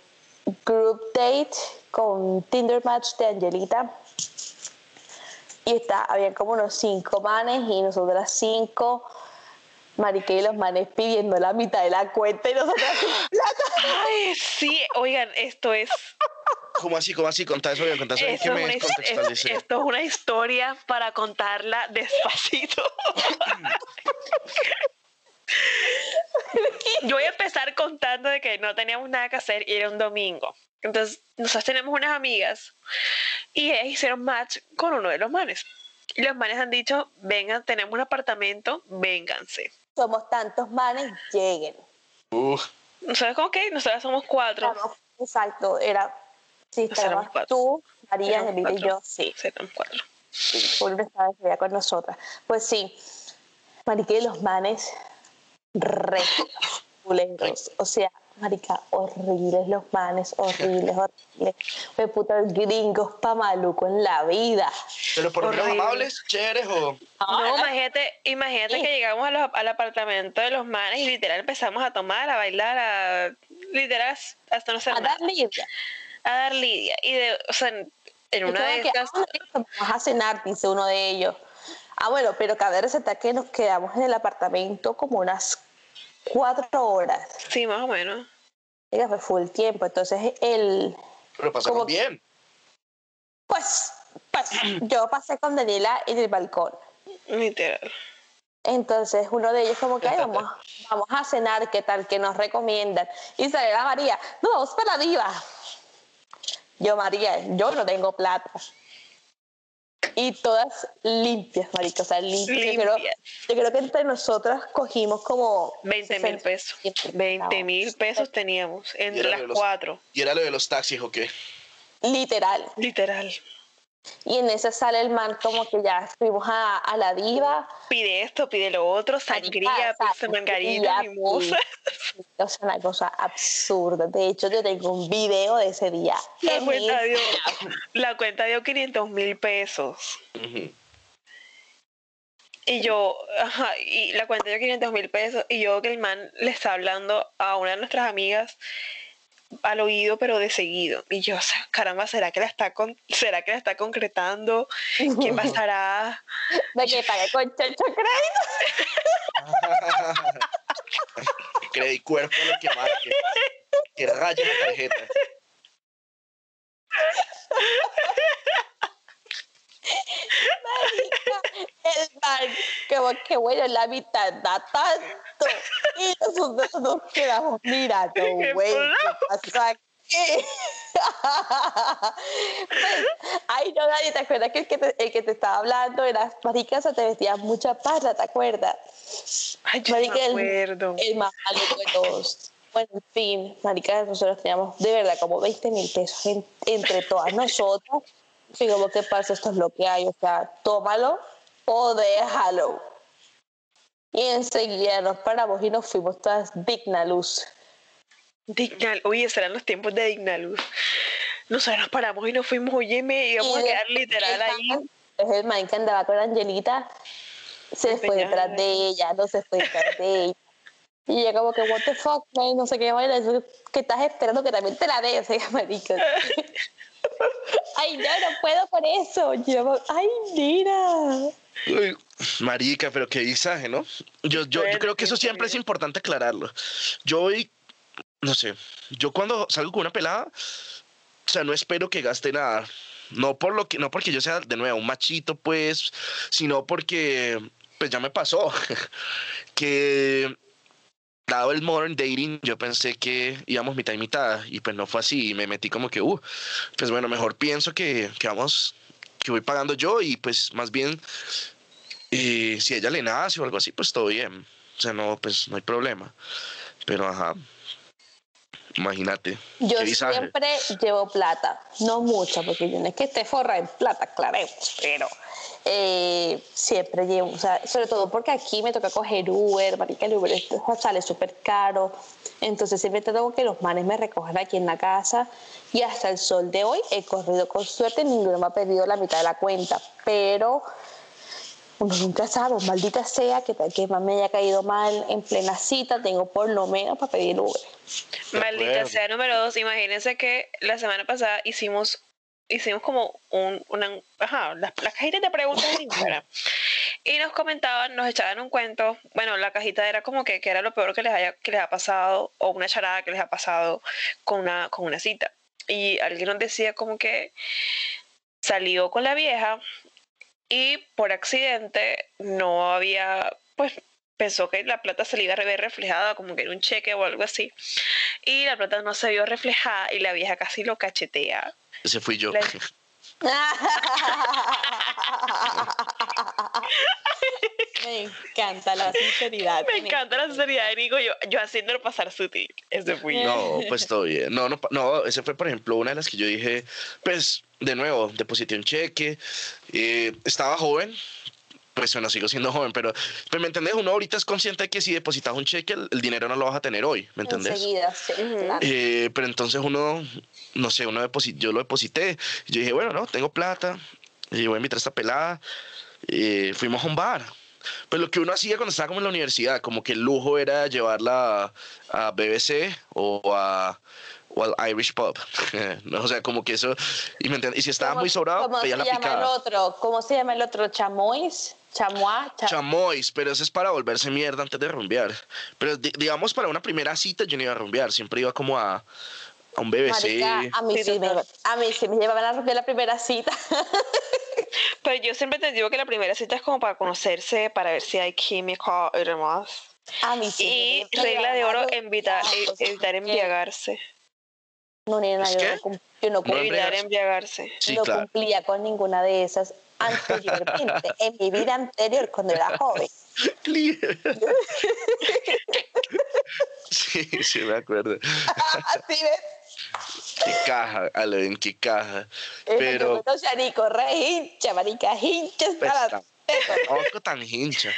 group date con Tinder Match de Angelita? Y está, habían como unos cinco manes y nosotras cinco. Marique y los manes pidiendo la mitad de la cuenta y nosotros plata. Ay, sí, oigan, esto es. ¿Cómo así? ¿Cómo así? Contá eso bien, contá eso bien. Esto, es una, esto, esto es una historia para contarla despacito. Yo voy a empezar contando de que no teníamos nada que hacer y era un domingo. Entonces, nosotros tenemos unas amigas y ellas hicieron match con uno de los manes. Y los manes han dicho, vengan, tenemos un apartamento, vénganse. Somos tantos manes, lleguen. Uf, Nosotros como que nosotros somos cuatro. Éramos- exacto, era, sí, estábamos cuatro. tú, María, Emilio y yo, sí. Sí, éramos cuatro. Paul estaba ese día con nosotras. Pues sí, marica, y los manes re culeros. O sea, marica, horribles los manes, horribles, horribles. Fue puta gringos pa' maluco en la vida. pero por lo menos amables, chéveres o. No, imagínate, imagínate que llegamos a los- al apartamento de los manes y literal empezamos a tomar, a bailar, a literal hasta no ser A nada, dar lidia. a dar lidia. Y de, o sea, en, en una de estas, "Ah, vamos a cenar, dice uno de ellos. Ah, bueno, pero cabe resaltar que nos quedamos en el apartamento como unas cuatro horas. sí, más o menos. Diga, fue full tiempo. Entonces, el, Pero pasaron Como- bien. pues, pues, yo pasé con Daniela en el balcón. Literal. Entonces, uno de ellos como que, "Ay, vamos, vamos a cenar, ¿qué tal? que nos recomiendan? Y sale la María, no, vamos para arriba. Yo, María, yo no tengo plata. Y todas limpias, marica, o sea, limpias. Yo creo, Limpias. yo creo que entre nosotras cogimos como... 20 mil 60 pesos. 20 mil pesos teníamos entre las los- cuatro. Y era lo de los taxis o qué. Literal. Literal. Y en ese sale el man como que ya fuimos a, a la diva. Pide esto, pide lo otro, sangría, pizza, margarita, mimosa. O sea, una cosa absurda. De hecho, yo tengo un video de ese día. La en cuenta dio, la cuenta dio 500 mil pesos. Y yo, ajá, y la cuenta dio 500 mil pesos. Y yo que el man le está hablando a una de nuestras amigas al oído, pero de seguido. Y yo, o sea, caramba, ¿será que la está con, será que la está concretando? ¿Qué pasará? De que pagué con Checho Crédito. Credit cuerpo lo que marque. Que raye la tarjeta. El man, como que bueno, la mitad da tanto. Y nosotros nos quedamos mirando, ¿Qué güey. ¿Qué pasó? pasó aquí? Pues, ay, no, nadie, ¿te acuerdas que el que te, el que te estaba hablando era marica, o sea, te vestías mucha parra, ¿te acuerdas? Ay, yo Marica, me el- acuerdo. El más maluco de todos. Bueno, en fin, marica, nosotros teníamos de verdad como 20 mil pesos en- entre todas nosotras. Y como, ¿qué pasa? Esto es lo que hay. O sea, tómalo o déjalo. Y enseguida nos paramos y nos fuimos todas digna luz. Dignal, oye, serán los tiempos de Dignaluz. Nosotros nos paramos y nos fuimos, oye, me íbamos a quedar literal ahí. Es el man que andaba con Angelita. Se fue detrás de ella, no se fue detrás de ella. Y ella como que, what the fuck, man, no sé qué eso que estás esperando que también te la dé, ese marica. ay, no, no puedo con eso. Yo, ay, mira. Uy, marica, pero qué visaje, ¿no? Yo, yo, yo creo que eso siempre es importante aclararlo. Yo voy, no sé, yo cuando salgo con una pelada, o sea, no espero que gaste nada. No por lo que, no porque yo sea de nuevo un machito, pues, sino porque pues ya me pasó. que dado el modern dating, yo pensé que íbamos mitad y mitad, y pues no fue así, y me metí como que, uh, pues bueno, mejor pienso que, que vamos, que voy pagando yo, y pues más bien y si ella le nace o algo así, pues todo bien. O sea, no, pues no hay problema. Pero ajá. Imagínate. Yo siempre llevo plata, no mucha, porque yo no es que esté forra en plata, aclaremos, pero eh, siempre llevo, o sea, sobre todo porque aquí me toca coger Uber, marica, el Uber sale súper caro, entonces siempre tengo que los manes me recojan aquí en la casa y hasta el sol de hoy he corrido con suerte, ninguno me ha pedido la mitad de la cuenta, pero uno nunca sabe, maldita sea que tal que más me haya caído mal en plena cita, tengo por lo menos para pedir Uber. Maldita sea número dos. Imagínense que la semana pasada hicimos hicimos como un, una, ajá, las, las cajitas de preguntas en Instagram. Y nos comentaban, nos echaban un cuento. Bueno, la cajita era como que, que era lo peor que les, haya, que les ha pasado, o una charada que les ha pasado con una, con una cita. Y alguien nos decía como que salió con la vieja y por accidente no había, pues pensó que la plata se le iba a ver reflejada como que en un cheque o algo así. Y la plata no se vio reflejada y la vieja casi lo cachetea. Ese fui yo. La- Me encanta la sinceridad. Me encanta la sinceridad de Nico, yo, yo haciéndolo pasar sutil. Ese fui yo. No, pues todo bien. No, no, no, ese fue, por ejemplo, una de las que yo dije, pues, de nuevo, deposité un cheque, eh, estaba joven, pues bueno, sigo siendo joven, pero, pues, ¿me entendés? Uno ahorita es consciente de que si depositas un cheque, el, el dinero no lo vas a tener hoy, ¿me entendés? Enseguida, sí. Eh, pero entonces uno, no sé, uno deposi- yo lo deposité. Yo dije, bueno, no, tengo plata. Y voy a invitar a esta pelada. Eh, fuimos a un bar. Pues lo que uno hacía cuando estaba como en la universidad, como que el lujo era llevarla a, a BBC o a o al Irish Pub. No, o sea, como que eso. Y, me y si estaba ¿Cómo- muy sobrado, ¿Cómo pedía se la llama el picada. otro? ¿Cómo se llama el otro? ¿Chamois? ¿Chamois? Cha- Chamois, pero eso es para volverse mierda antes de rumbear. Pero di- digamos, para una primera cita yo no iba a rumbear, siempre iba como a, a un BBC. Marica, a mí, Sí, sí me, a mí sí me llevaban a romper la primera cita. Pero yo siempre te digo que la primera cita es como para conocerse, para ver si hay química y demás. A mí sí. Y regla de oro, evitar, e- evitar embriagarse. No, nena, ¿Es yo no, cum- yo no, No cum- Evitar embriagarse. Sí, no claro. cumplía con ninguna de esas anteriormente, en mi vida anterior, cuando era joven. sí, sí, me acuerdo. Así ves. Qué caja, Ale, en qué caja. Pero... Pero, No re hincha, marica, hincha pues, hasta tampoco tan hincha.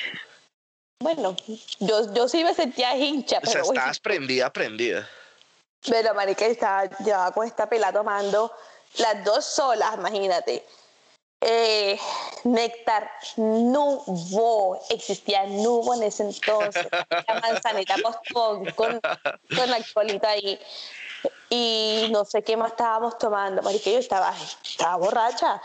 Bueno, yo, yo sí me sentía hincha, O sea, pero bueno. estabas prendida, prendida. Pero marica estaba ya con esta pela tomando las dos solas, imagínate. Eh, néctar nubo, existía nubo en ese entonces, la manzanita postpon con, con la alcoholita ahí. Y no sé qué más estábamos tomando, marica, yo estaba, estaba borracha.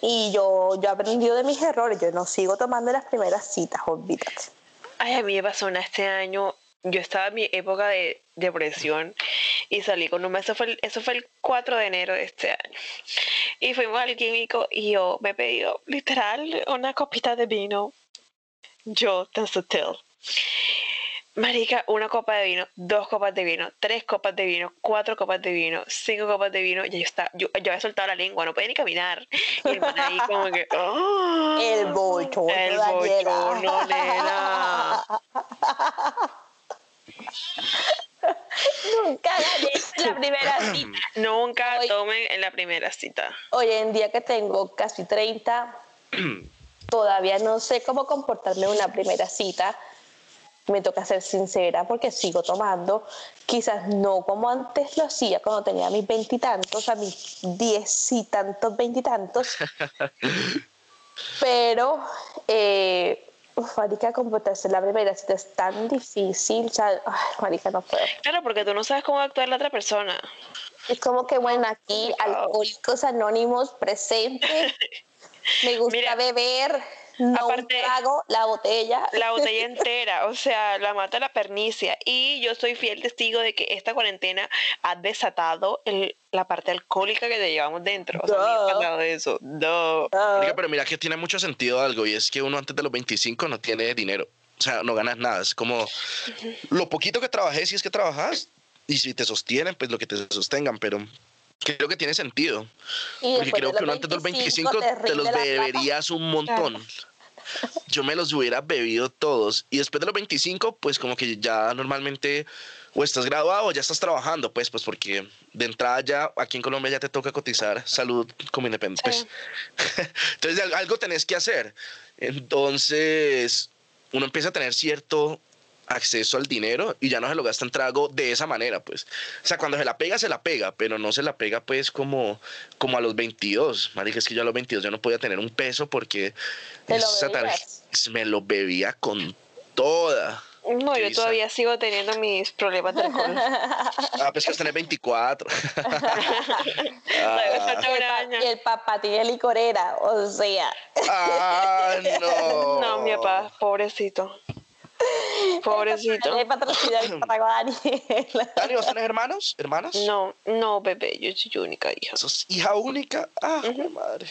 Y yo, yo he aprendido de mis errores, yo no sigo tomando las primeras citas, olvídate. Ay, a mí me pasó una este año. Yo estaba en mi época de depresión y salí con un eso fue el, eso fue el 4 de enero de este año. Y fuimos al químico y yo me pedí literal una copita de vino. Yo tan sutil. Marica, una copa de vino, dos copas de vino, tres copas de vino, cuatro copas de vino, cinco copas de vino, y ya está. Yo, yo había soltado la lengua, no podía ni caminar. Y el man ahí como que. ¡oh! El bochorno, El Daniela. bochorno, nena. Nunca gané en la primera cita. Nunca Hoy- tomen en la primera cita. Hoy en día que tengo casi 30, todavía no sé cómo comportarme en una primera cita. Me toca ser sincera porque sigo tomando. Quizás no como antes lo hacía cuando tenía mis veintitantos, a mis diez y tantos, veintitantos. Pero, eh, uf, marica, comportarse la primera cita es tan difícil. O sea, ay, marica, no puedo. Claro, porque tú no sabes cómo va a actuar la otra persona. Es como que, bueno, aquí alcohólicos anónimos presentes. Me gusta Mira, beber, no aparte- un trago, la botella. La botella entera, o sea, la mata la pernicia. Y yo soy fiel testigo de que esta cuarentena ha desatado el- la parte alcohólica que te llevamos dentro. O sea, Duh. pasado eso. Duh. Ah, pero mira que tiene mucho sentido algo y es que uno antes de los 25 no tiene dinero. O sea, no ganas nada. Es como lo poquito que trabajé, si es que trabajas, y si te sostienen, pues lo que te sostengan, pero creo que tiene sentido. y Porque creo que uno antes de los 25 te los beberías un montón. Yo me los hubiera bebido todos. Y después de los 25, pues como que ya normalmente o estás graduado o ya estás trabajando, pues, pues porque de entrada ya aquí en Colombia ya te toca cotizar salud como independiente. pues. Entonces al- algo tenés que hacer. Entonces uno empieza a tener cierto acceso al dinero y ya no se lo gasta en trago de esa manera, pues. O sea, cuando se la pega, se la pega, pero no se la pega, pues, como, como a los 22. Marica, es que yo a los 22 yo no podía tener un peso porque ¿Te lo esa tarje- bebías? me lo bebía con toda. No, yo todavía sigo teniendo mis problemas de alcohol. Ah, pues que vas a tener 24. Todavía ah, y el papá tiene licorera, o sea, ah, no. No, mi papá, pobrecito. Pobrecito. le patrocina el trago a Daniela. Dani, ¿vos tenés hermanos? ¿Hermanas? No, no, bebé, yo soy única hija. ¿Sos hija única? Ah, jue madre.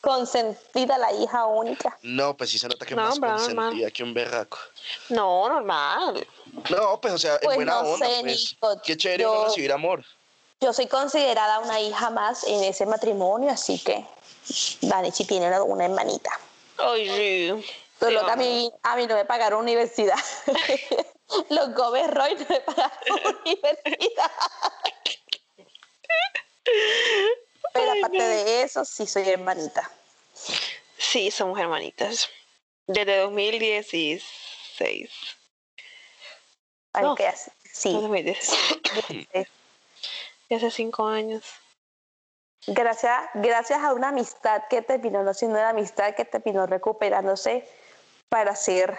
Consentida la hija única. No, pues sí se nota que No, más consentida normal. que un berraco. No, normal. No, pues o sea, Pues en buena no onda, sé, pues. Nico, Qué chévere yo- recibir amor. Yo soy considerada una hija más en ese matrimonio, así que Dani sí tiene una hermanita. Ay, sí. Que a mí, a mí no me pagaron universidad. Los Gómez Roy no me pagaron universidad. Pero Ay, aparte no. de eso, sí soy hermanita. Sí, somos hermanitas. Desde 2016. Ay, No. que hace- sí. 2016. Y hace cinco años. Gracias, gracias a una amistad que terminó no siendo una amistad, que terminó recuperándose para hacer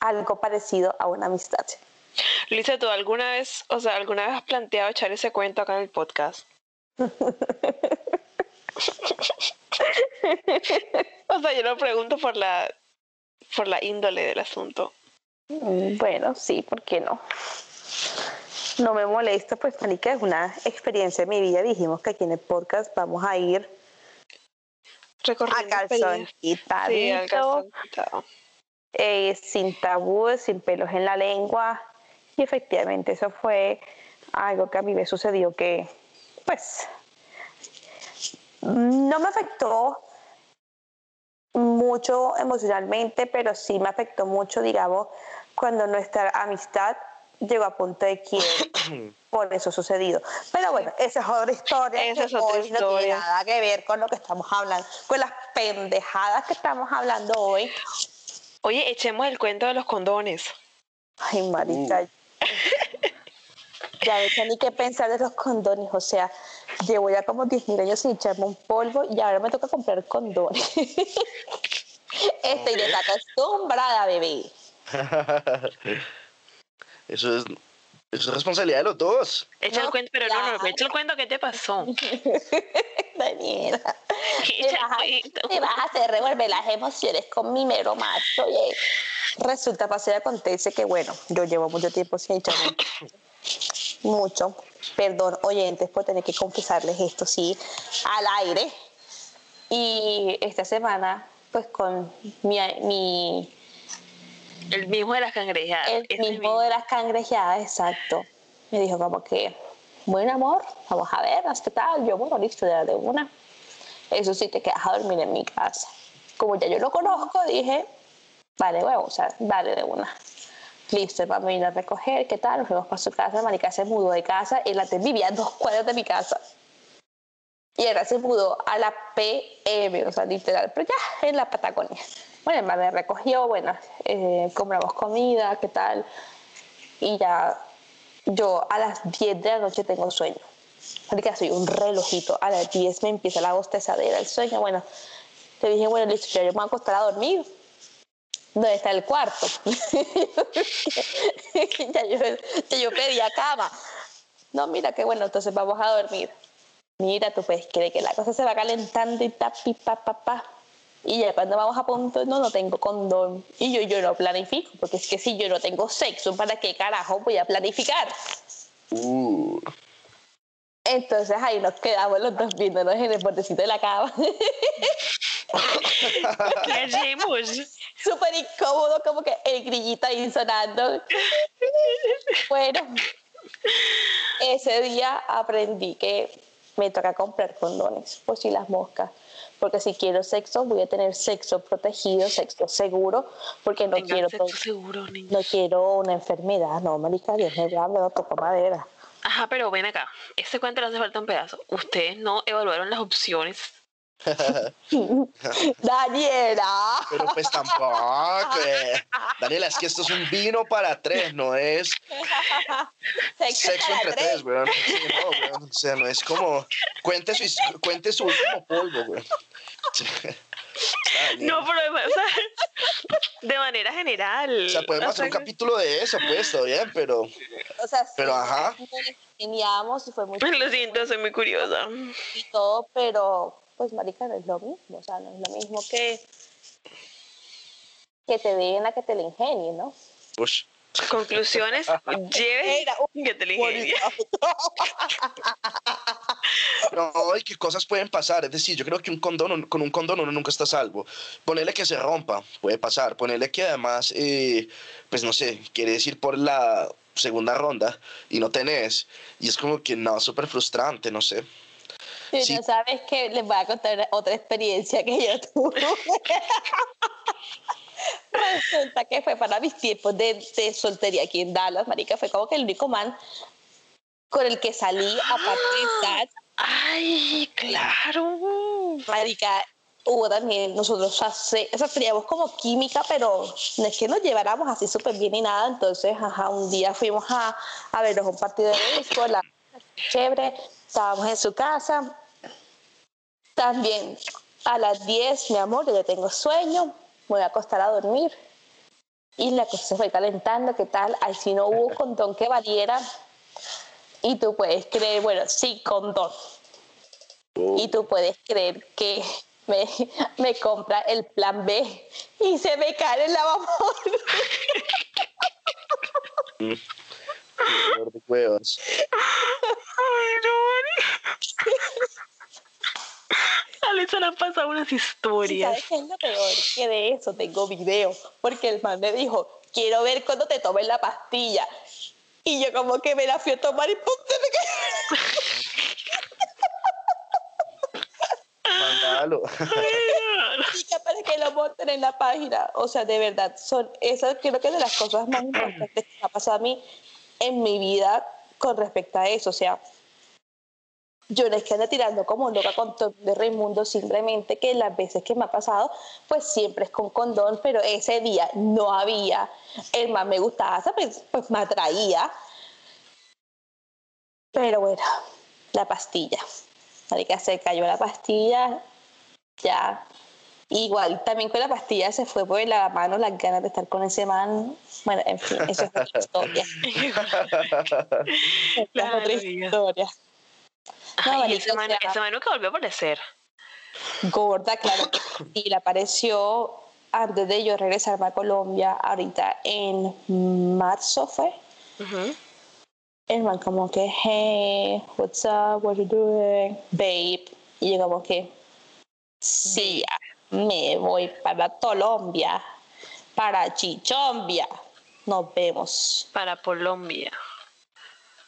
algo parecido a una amistad. Luisa, ¿tú alguna vez, o sea, alguna vez has planteado echar ese cuento acá en el podcast? o sea, yo lo pregunto por la, por la índole del asunto. Mm, Bueno, sí, ¿por qué no? No me molesta, pues, marica, es una experiencia en mi vida. Dijimos que aquí en el podcast vamos a ir a Recorriendo calzón experiencias. quitadito, Sí, al calzón quitado. Eh, sin tabúes, sin pelos en la lengua. Y efectivamente eso fue algo que a mí me sucedió que, pues, no me afectó mucho emocionalmente, pero sí me afectó mucho, digamos, cuando nuestra amistad llegó a punto de quiebre por eso sucedido. Pero bueno, esa es otra historia. Esa que es otra hoy No tiene nada que ver con lo que estamos hablando, con las pendejadas que estamos hablando hoy. Oye, echemos el cuento de los condones. Ay, marica. Ya no sé ni qué pensar de los condones. O sea, llevo ya como 10.000 años sin echarme un polvo y ahora me toca comprar condones. Estoy desacostumbrada, bebé. eso es eso es responsabilidad de los dos. Echa el No, cuento, pero no, no, ya. echa el cuento, ¿qué te pasó? Daniela. Me Echa el vas, a, vas hacer revolver las emociones con mi mero macho. Oye, resulta, pasa y acontece que, bueno, yo llevo mucho tiempo sin mucho. Perdón, oyentes, por tener que confesarles esto, sí, al aire. Y esta semana, pues con mi, mi El mismo de las cangrejadas. el ese mismo de las cangrejeadas, exacto. Me dijo como que, bueno amor, vamos a ver, ¿qué tal? Yo, bueno, listo, ya de una. Eso sí, te quedas a dormir en mi casa. Como ya yo lo conozco, dije, vale, bueno, o sea, dale de una. Listo, vamos a ir a recoger, ¿qué tal? Nos fuimos para su casa, Marica se mudó de casa, él antes vivía a dos cuadras de mi casa. Y ahora se mudó a la PM, o sea, literal, pero ya en la Patagonia. Bueno, me recogió, bueno, eh, compramos comida, ¿qué tal? Y ya yo a las 10 de la noche tengo sueño. Marica, soy un relojito. A las 10 me empieza la bostezadera, el sueño. Bueno, te dije, bueno, listo, ya yo me voy a acostar a dormir. ¿Dónde está el cuarto? ya, yo, ya yo cama. No, mira, qué bueno, entonces vamos a dormir. Mira, tú puedes creer que la cosa se va calentando y tapi, pa, pa, pa. Y ya cuando vamos a punto, no, no tengo condón. Y yo, yo no planifico, porque es que si yo no tengo sexo, ¿para qué carajo voy a planificar? Uh, Entonces ahí nos quedamos los dos viéndonos en el bordecito de la cama. ¿Qué hacemos? Súper incómodo, como que el grillito ahí sonando. Bueno, ese día aprendí que me toca comprar condones, por si las moscas. Porque si quiero sexo, voy a tener sexo protegido, sexo seguro, porque no quiero, sexo seguro, niños. no quiero una enfermedad. No, marica, Dios me habla, no toco madera. Ajá, pero ven acá. Este cuento le hace falta un pedazo. Ustedes no evaluaron las opciones. Daniela. pero pues tampoco. eh. Daniela, es que esto es un vino para tres, no es sexo para entre tres. tres, weón. Sí, no, weón. O sea, no es como. Cuente su, cuente su último polvo, weón. Está. No, pero además, o sea, de manera general. O sea, podemos O hacer un capítulo de eso, pues, todo bien, pero. O sea, sí, Pero, ajá. ingeniamos y fue muy Lo siento, soy muy curiosa. y todo, pero pues marica no es lo mismo, o sea, no es lo mismo que que te den a que te la ingenien, ¿no? Ush. Conclusiones, lleve Era un que te la ingenien. No, y qué cosas pueden pasar. Es decir, yo creo que un condón, con un condón uno nunca está a salvo. Ponerle que se rompa, puede pasar. Ponerle que además, eh, pues no sé, quieres ir por la segunda ronda y no tenés. Y es como que no, súper frustrante, no sé. Y Sí. no sabes que les voy a contar otra experiencia que yo tuve. Resulta que fue para mis tiempos de, de soltería aquí en Dallas, marica, fue como que el único man con el que salí, aparte de estar, Ay, claro. marica, hubo también, nosotros hace, o sea, teníamos como química, pero no es que nos lleváramos así súper bien ni nada, entonces, ajá, un día fuimos a, a vernos un partido de béisbol, la- chévere, estábamos en su casa, también a las 10, mi amor, yo tengo sueño, me voy a acostar a dormir, y la cosa se fue calentando, ¿qué tal? Ahí sí no hubo condón que valiera, y tú puedes creer, bueno, sí, condón, y tú puedes creer que me, me compra el plan B y se me cae el de huevos. Ay, no, Mari. A Alexa le han pasado unas ¿Y historias. ¿Sabes qué es lo peor? Que de eso tengo video, porque el man me dijo, quiero ver cuando te tomes la pastilla. Y yo como que me la fui a tomar y ¡pum! cayó. Mándalo. Chica, para que lo monten en la página. O sea, de verdad, son esas creo que es de las cosas más importantes que me ha pasado a mí en mi vida con respecto a eso. O sea, yo no es que ande tirando como loca con todo de Raimundo, simplemente que las veces que me ha pasado, pues siempre es con condón, pero ese día no había. El más me gustaba, pues, pues me atraía. Pero bueno, la pastilla. Marica, se cayó la pastilla, ya. Igual, también con la pastilla se fue por la mano las ganas de estar con ese man. Bueno, en fin, eso es otra historia. Esa es otra historia. No, Ay, marica, ese man, sea, ese man nunca volvió a aparecer. gorda, claro. que. Y le apareció antes de yo regresarme a Colombia, ahorita en marzo fue. El man como que, hey, what's up, what you doing, babe. Y yo como que, sí, ya, me voy para Colombia. para Chichombia. Nos vemos. Para Colombia.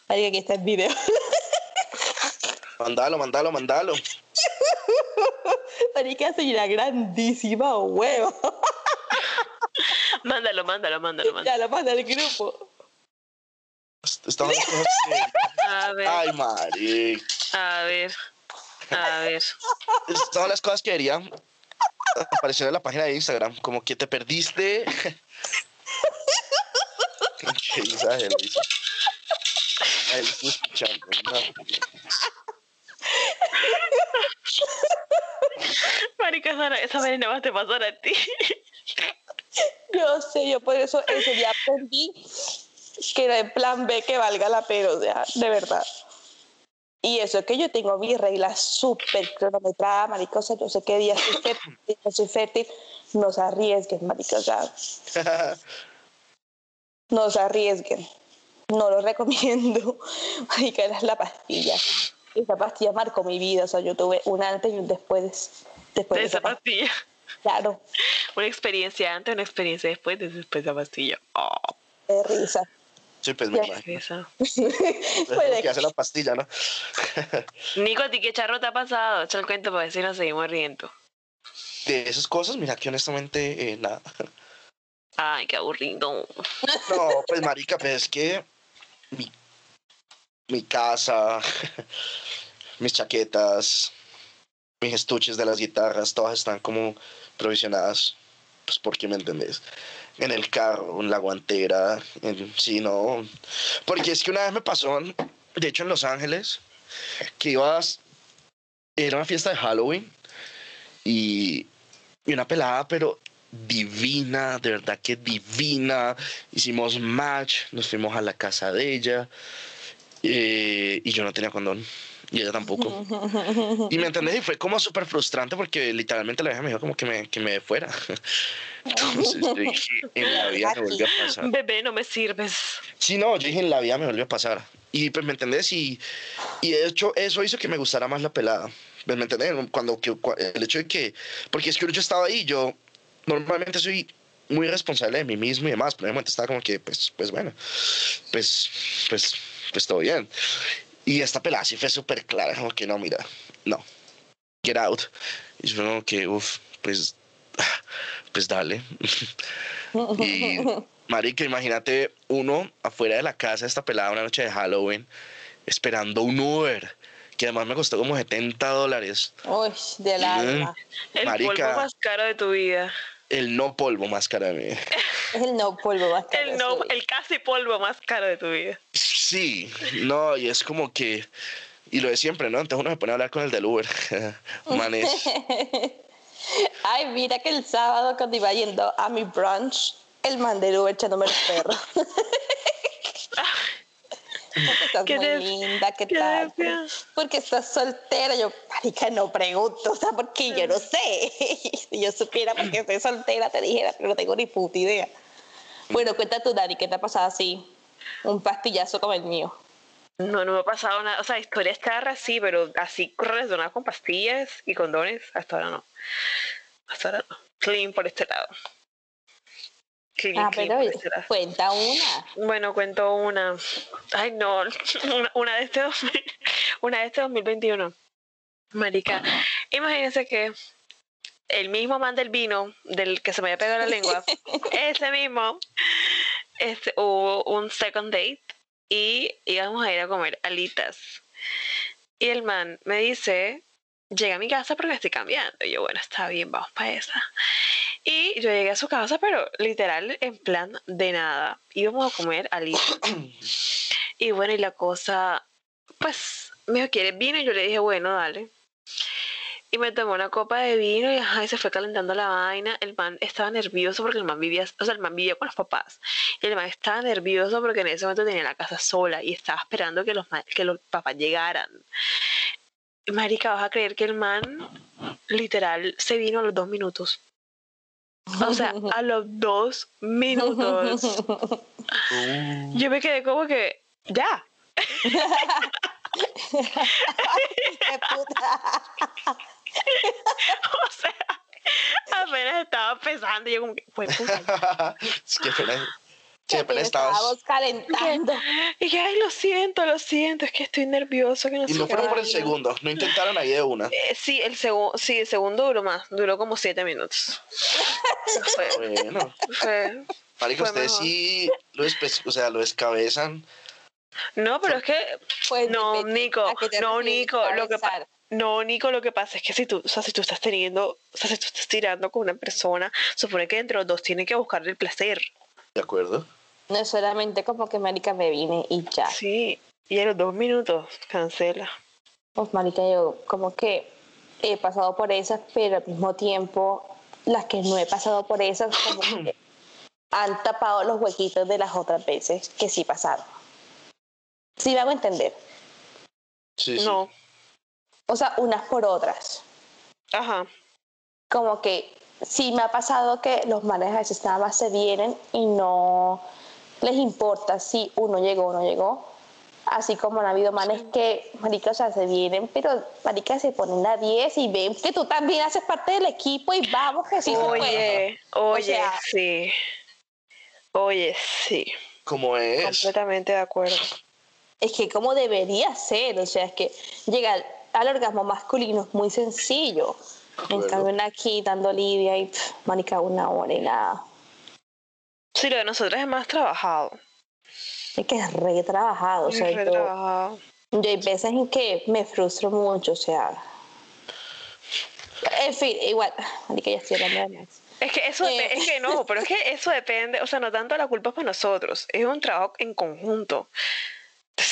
Marica, aquí está el video. Mandalo, mandalo, mandalo. Marica, soy una grandísima huevo. Mándalo, mándalo, mándalo, Ya lo manda al grupo. Estamos. A ver, Ay, marica. a ver, a ver. Son las cosas que deberían aparecer en la página de Instagram. Como que te perdiste. Qué mensaje. Ay, lo estoy escuchando. no. Marica, Sara, esa vez nada más te pasará a ti. Yo sé, yo por eso ese día aprendí que era el plan B que valga la pena, o sea, de verdad. Y eso es que yo tengo mis reglas súper cronometradas, marica, o sea, yo sé qué día soy fértil, no soy fértil, no se arriesguen, marica, o sea, no se arriesguen. No lo recomiendo. Marica, era la pastilla. Esa pastilla marcó mi vida, o sea, yo tuve un antes y un después. Después De de esa pastilla. pastilla. Claro, Una experiencia antes, una experiencia después, de después de esa pastilla. Oh, de risa. Sí, pues me imagino. Pues lo que hace la pastilla, ¿no? Nico, ¿a ti qué charro te ha pasado? Echa el cuento para ver si nos seguimos riendo. De esas cosas, mira que honestamente, eh, nada. Ay, qué aburrido. No, pues marica, pues es que mi, mi casa, mis chaquetas, mis estuches de las guitarras, todas están como provisionadas, pues porque me entendés. En el carro, en la guantera, en, sí, no. Porque es que una vez me pasó, de hecho en Los Ángeles, que ibas, era una fiesta de Halloween y, y una pelada, pero divina, de verdad que divina. Hicimos match, nos fuimos a la casa de ella eh, y yo no tenía condón y ella tampoco. Y me entendés, y fue como súper frustrante porque literalmente la vieja me dijo como que me, que me fuera. Entonces yo dije, en la vida me volvió a pasar. Bebé, no me sirves. Sí, no, yo dije, en la vida me volvió a pasar. Y pues me entendés, y, y de hecho eso hizo que me gustara más la pelada. ¿Me entendés? Cuando, que, el hecho de que, porque es que yo estaba ahí, yo normalmente soy muy responsable de mí mismo y demás, pero en el momento estaba como que, pues, pues bueno, pues, pues, pues todo bien. Y esta pelada sí fue súper clara, como que no, mira, no, get out. Y yo como que, uff, pues, pues dale. Y, marica, imagínate uno afuera de la casa de esta pelada una noche de Halloween, esperando un Uber, que además me costó como 70 dólares. Uy, del Mm. alma. El Marica. polvo más caro de tu vida. El no polvo más caro de mí. Es el no polvo más caro, El, no, el casi polvo más caro de tu vida. Sí, no, y es como que, y lo de siempre, ¿no? Entonces uno se pone a hablar con el del Uber. Manes. Ay, mira que el sábado cuando iba yendo a mi brunch, el man del Uber echándome el perro. Porque estás Qué muy linda, ¿qué qué tal? desfía. Porque estás soltera. Yo, marica, no pregunto, o sea, porque yo no sé. si yo supiera porque estoy soltera, te dijera, pero no tengo ni puta idea. Bueno, cuenta tú, Dani, ¿qué te ha pasado así? Un pastillazo como el mío. No, no me ha pasado nada. O sea, historias charras sí, pero así relacionadas con pastillas y condones, hasta ahora no. Hasta ahora no. Clean por este lado. Clean, Ah, clean pero por este lado. cuenta una. Bueno, cuento una. Ay, no. Una, una de este 2000 una de este 2021. Marica, imagínense que el mismo man del vino, del que se me había pegado la lengua, ese mismo, este, hubo un second date y íbamos a ir a comer alitas. Y el man me dice, llega a mi casa porque estoy cambiando. Y yo, bueno, está bien, vamos para esa. Y yo llegué a su casa, pero literal en plan de nada. Íbamos a comer alitas. y bueno, y la cosa, pues, me dijo, ¿quieres vino? Y yo le dije, bueno, dale. Y me tomó una copa de vino y, ajá, y se fue calentando la vaina. El man estaba nervioso porque el man vivía, o sea, el man vivía con los papás. Y el man estaba nervioso porque en ese momento tenía la casa sola y estaba esperando que los, que los papás llegaran. Marica, vas a creer que el man literal se vino a los dos minutos. O sea, a los dos minutos. Uh, Yo me quedé como que, ya. ¡Qué puta! O sea, apenas estaba empezando. Y yo, como que, pues, puta. es que apenas, sí, apenas estabas. estábamos calentando. Y que, ay, lo siento, lo siento, es que estoy nervioso. Que no Y no qué". fueron por el segundo, no intentaron ahí de una. Eh, sí, el segundo, sí, el segundo duró más, duró como siete minutos. fue, Bueno, fue- marica, Fue ustedes mejor. sí lo, o sea, lo descabezan. No, pero es que Pues, No, Nico, no, Nico, lo que pa- cabezar. No, Nico, lo que pasa es que si tú, o sea, si tú estás teniendo, o sea, si tú estás tirando con una persona, supone que entre los dos tienen que buscar el placer. ¿De acuerdo? No es solamente como que marica me vine y ya. Sí, y a los dos minutos cancela. Pues marica, yo como que he pasado por esas, pero al mismo tiempo las que no he pasado por esas como que han tapado los huequitos de las otras veces que sí pasaron. Sí me hago entender. Sí, sí. O sea, unas por otras. ajá, Como que sí me ha pasado que los manes a veces nada más se vienen y no les importa si uno llegó o no llegó. Así como han habido manes que, marica, o sea, se vienen, pero marica se ponen a 10 y ven que tú también haces parte del equipo y vamos que sí se puede. oye, oye, sea- sí, oye, sí, ¿Cómo es? completamente de acuerdo. Es que como debería ser, o sea, es que llegar al orgasmo masculino es muy sencillo. En cambio, aquí dando lidia y, pff, marica, una hora y nada. Sí, lo de nosotros es más trabajado, Es que es re trabajado, o sea, es re yo- trabajado. Yo hay veces en que me frustro mucho, o sea. En fin, igual, marica, ya estoy hablando de más. Es que eso Eh. es que no, pero es que eso depende, o sea, no tanto la culpa es para nosotros, es un trabajo en conjunto.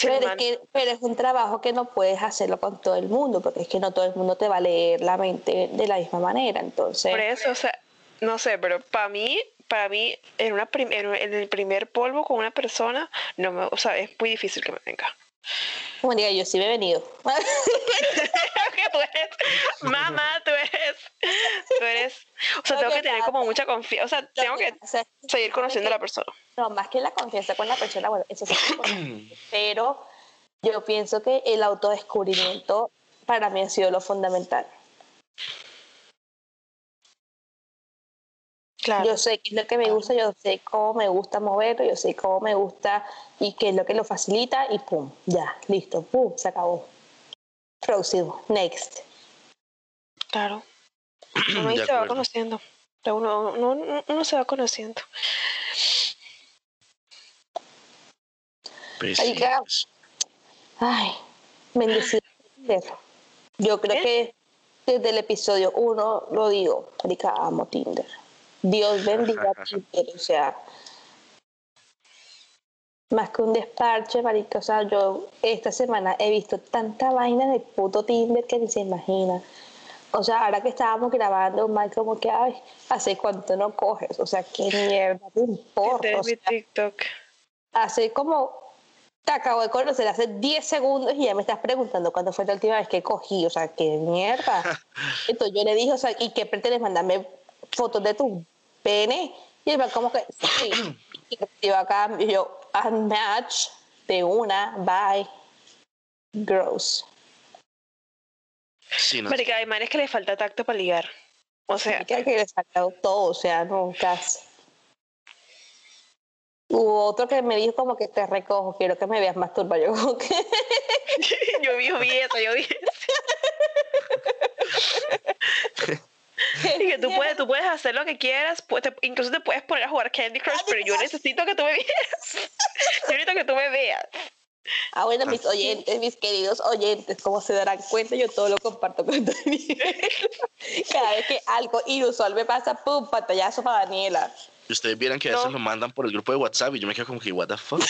Pero es, man- que, pero es un trabajo que no puedes hacerlo con todo el mundo, porque es que no todo el mundo te va a leer la mente de la misma manera. Entonces, Por eso, o sea, no sé, pero para mí, para mí, en, una en el primer polvo con una persona, no me, o sea, es muy difícil que me venga. Como diga, yo sí me he venido. que tú eres, mamá, tú eres, tú eres, o sea, tengo que tener como mucha confianza, o sea, tengo que seguir conociendo a la persona. No, más que la confianza con la persona, bueno, eso sí. pero yo pienso que el autodescubrimiento para mí ha sido lo fundamental. Claro. Yo sé qué es lo que me gusta, yo sé cómo me gusta moverlo, yo sé cómo me gusta y qué es lo que lo facilita y pum, ya, listo, pum, se acabó. Próximo, next. Claro. Uno ahí se va conociendo. Uno, uno, uno- uno se va conociendo. Pues Ahí sí, queda. pues. Ay, bendecido. Tinder. Yo creo ¿Qué? que desde el episodio uno lo digo, marica, amo Tinder. Dios bendiga a Tinder, o sea, más que un desparche, marica, o sea, yo esta semana he visto tanta vaina de puto Tinder que ni se imagina. O sea, ahora que estábamos grabando, Mike como que, ay, ¿hace cuánto no coges? O sea, qué mierda, te importa. Este O es mi sea, TikTok. hace como te acabo de conocer hace 10 segundos y ya me estás preguntando cuándo fue la última vez que cogí, o sea, qué mierda. Entonces yo le dije, o sea, ¿y qué pretendes mandarme fotos de tu pene? Y él va como que, sí, y recibo acá, y yo, unmatch de una, bye, gross. Sí, no. Marica, hay manes que le falta tacto para ligar. O sea, que que le he sacado todo, o sea, no, casi. Hubo otro que me dijo como que te recojo, quiero que me veas más turba. Yo como que, yo vi, yo vi eso, yo vi eso. Y que tú puedes, tú puedes hacer lo que quieras, pu- te- incluso te puedes poner a jugar Candy Crush, Candy pero yo necesito que tú me veas. Yo necesito que tú me veas. Ah, bueno, mis oyentes, mis queridos oyentes, como se darán cuenta, yo todo lo comparto con Daniela. Cada vez que algo inusual me pasa, pum, pantallazo para Daniela. Y ustedes vieran que a veces No. lo mandan por el grupo de WhatsApp y yo me quedo como que, what the fuck.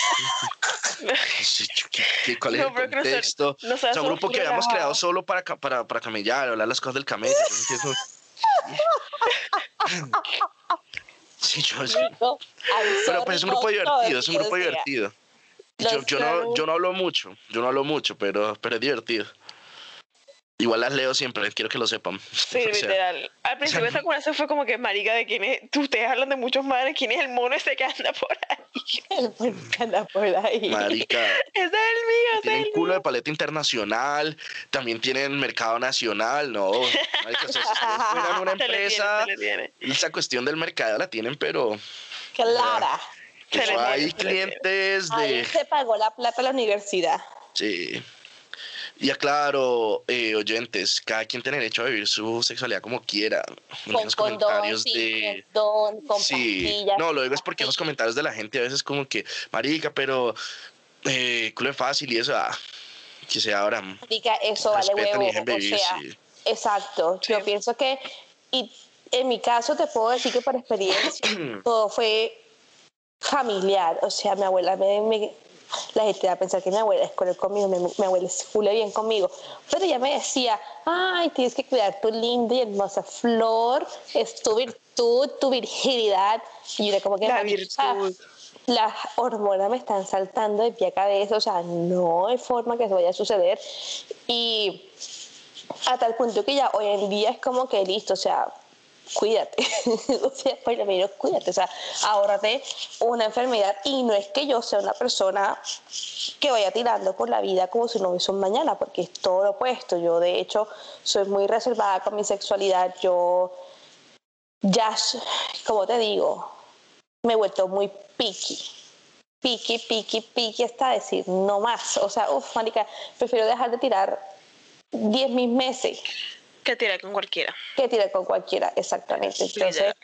Sí, yo, ¿qué- qué- ¿Cuál es No, el contexto? nosotros o sea, un grupo que habíamos creado solo para, para, para camellar, hablar las cosas del camello. Sí, yo, sí. Pero pues es un grupo divertido, es un grupo divertido. Yo, yo, no, yo no hablo mucho, yo no hablo mucho, pero, pero es divertido. Igual las leo siempre, quiero que lo sepan. Sí, O sea, literal. Al principio esa conversación fue como que marica de quién es. Ustedes hablan de muchos madres, quién es el mono ese que anda por ahí. El mono que anda por ahí. Marica, Ese es el mío, ese es tienen el culo mío. de paleta internacional, también tienen mercado nacional, ¿no? Marica, o sea, si ustedes fueran una Se le tiene, empresa, se le tiene. esa cuestión del mercado la tienen, pero Clara. Hay clientes Ahí de... se pagó la plata a la universidad. Sí. Y aclaro, eh, oyentes, cada quien tiene derecho a vivir su sexualidad como quiera. En Con los condón, comentarios de... condón, con Sí, no, lo digo es porque esos comentarios de la gente a veces como que, marica, pero eh, culo es fácil y eso, ah, que se abran, Diga, eso vale huevo. O sea, sí. exacto. Yo pienso que, y en mi caso te puedo decir que por experiencia, todo fue familiar. O sea, mi abuela me, me- la gente va a pensar que mi abuela es cruel conmigo, mi, mi abuela es full bien conmigo. Pero ella me decía, ay, tienes que cuidar tu linda y hermosa flor, es tu virtud, tu virginidad. Y yo era como que La "Marica, virtud. las hormonas me están saltando de pie a cabeza, o sea, no hay forma que eso vaya a suceder. Y a tal punto que ya hoy en día es como que listo, o sea, cuídate. o sea, cuídate, o sea, ahórrate una enfermedad. Y no es que yo sea una persona que vaya tirando por la vida como si no hubiese un mañana, porque es todo lo opuesto. Yo, de hecho, soy muy reservada con mi sexualidad. Yo ya, como te digo, me he vuelto muy picky. Picky, picky, picky hasta decir no más. O sea, uff, marica, prefiero dejar de tirar 10 mil meses Que tira con cualquiera. que tirar con cualquiera, exactamente. Entonces,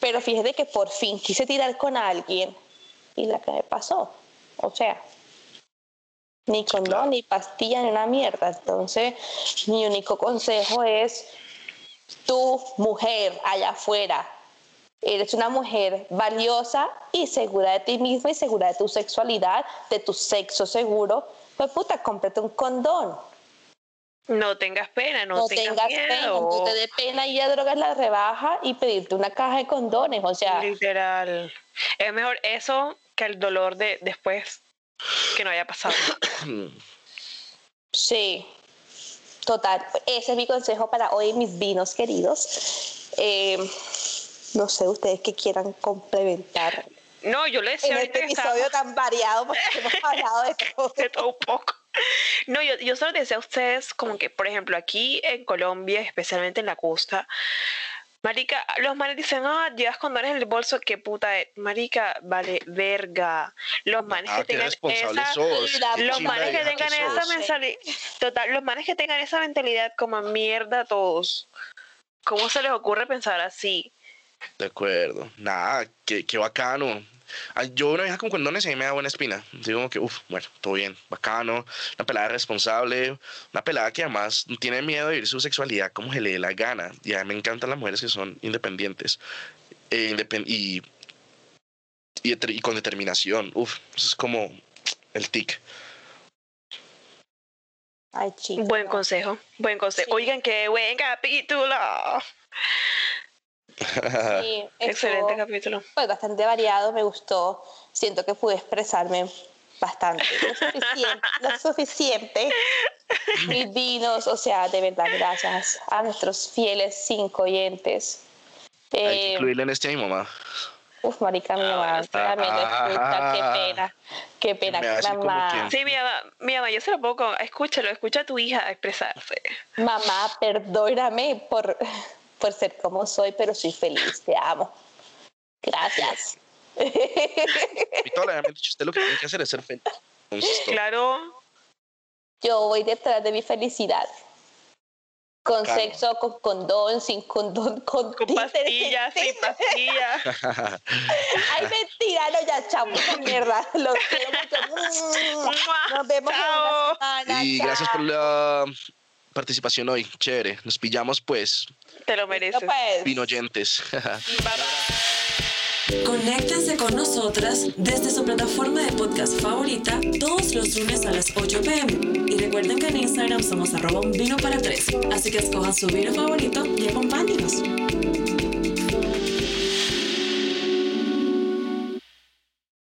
pero fíjate que por fin quise tirar con alguien y la que me pasó. O sea, ni condón, claro. ni pastilla, ni una mierda. Entonces, mi único consejo es, tú, mujer, allá afuera, eres una mujer valiosa y segura de ti misma y segura de tu sexualidad, de tu sexo seguro. Pues puta, cómprate un condón. No tengas pena, no, No, tengas, tengas pena, no te dé pena ir a drogas la rebaja y pedirte una caja de condones. O sea, Literal. Es mejor eso que el dolor de después que no haya pasado. sí, total. Ese es mi consejo para hoy, mis vinos queridos. Eh, no sé, ustedes que quieran complementar No, yo le decía en este episodio tan variado porque hemos hablado de todo. de todo un poco. No, yo, yo solo decía a ustedes como que, por ejemplo, aquí en Colombia, especialmente en la costa, Marica, los manes dicen, ah, llevas condones en el bolso, qué puta es. Marica, vale, verga. Los manes Ah, que qué tengan esa... sos. Los manes que tengan esa mentalidad, total, los manes que tengan esa mentalidad como mierda a todos. ¿Cómo se les ocurre pensar así? De acuerdo. Nada, qué, qué bacano. Ay, Yo una vieja con condones a mí me da buena espina. Digo como que, uff, bueno, todo bien, bacano. Una pelada responsable. Una pelada que además no tiene miedo de vivir su sexualidad como se le dé la gana. Y a mí me encantan las mujeres que son independientes. Eh, independ- y, y, y con determinación. Uff, eso es como el tic. Ay, chicos. Buen consejo, buen consejo. Sí. Oigan, qué buen capítulo. Sí, Excelente estuvo, capítulo. pues, bastante variado, me gustó. Siento que pude expresarme bastante. Lo suficiente. lo suficiente. Mis vinos, o sea, de verdad, gracias a nuestros fieles cinco oyentes. Hay que Eh, incluirle en este a mi mamá. uf, marica, mi Ah, mamá también lo escucha, qué pena. Qué pena, Me va a decir como mamá. Sí, mi mamá, mi mamá, yo se lo pongo, escúchalo, escucha a tu hija expresarse. Mamá, perdóname por, por ser como soy, pero soy feliz, te amo. Gracias. Me dicho, usted lo que tiene que hacer es ser feliz. Claro, Yo voy detrás de mi felicidad. Con Claro. sexo, con condón, sin condón, con, pastillas, sin pastillas. Ay, mentira, no, ya, chao, mierda. Los quiero mucho. Nos vemos en una semana. Y gracias por la participación hoy. Chévere. Nos pillamos pues, Te lo mereces. Pues, vinoyentes. Bye, bye. Conéctense con nosotras desde su plataforma de podcast favorita todos los lunes a las 8 pm. Y recuerden que en Instagram somos arroba un vino para tres. Así que escojan su vino favorito y acompáñenos.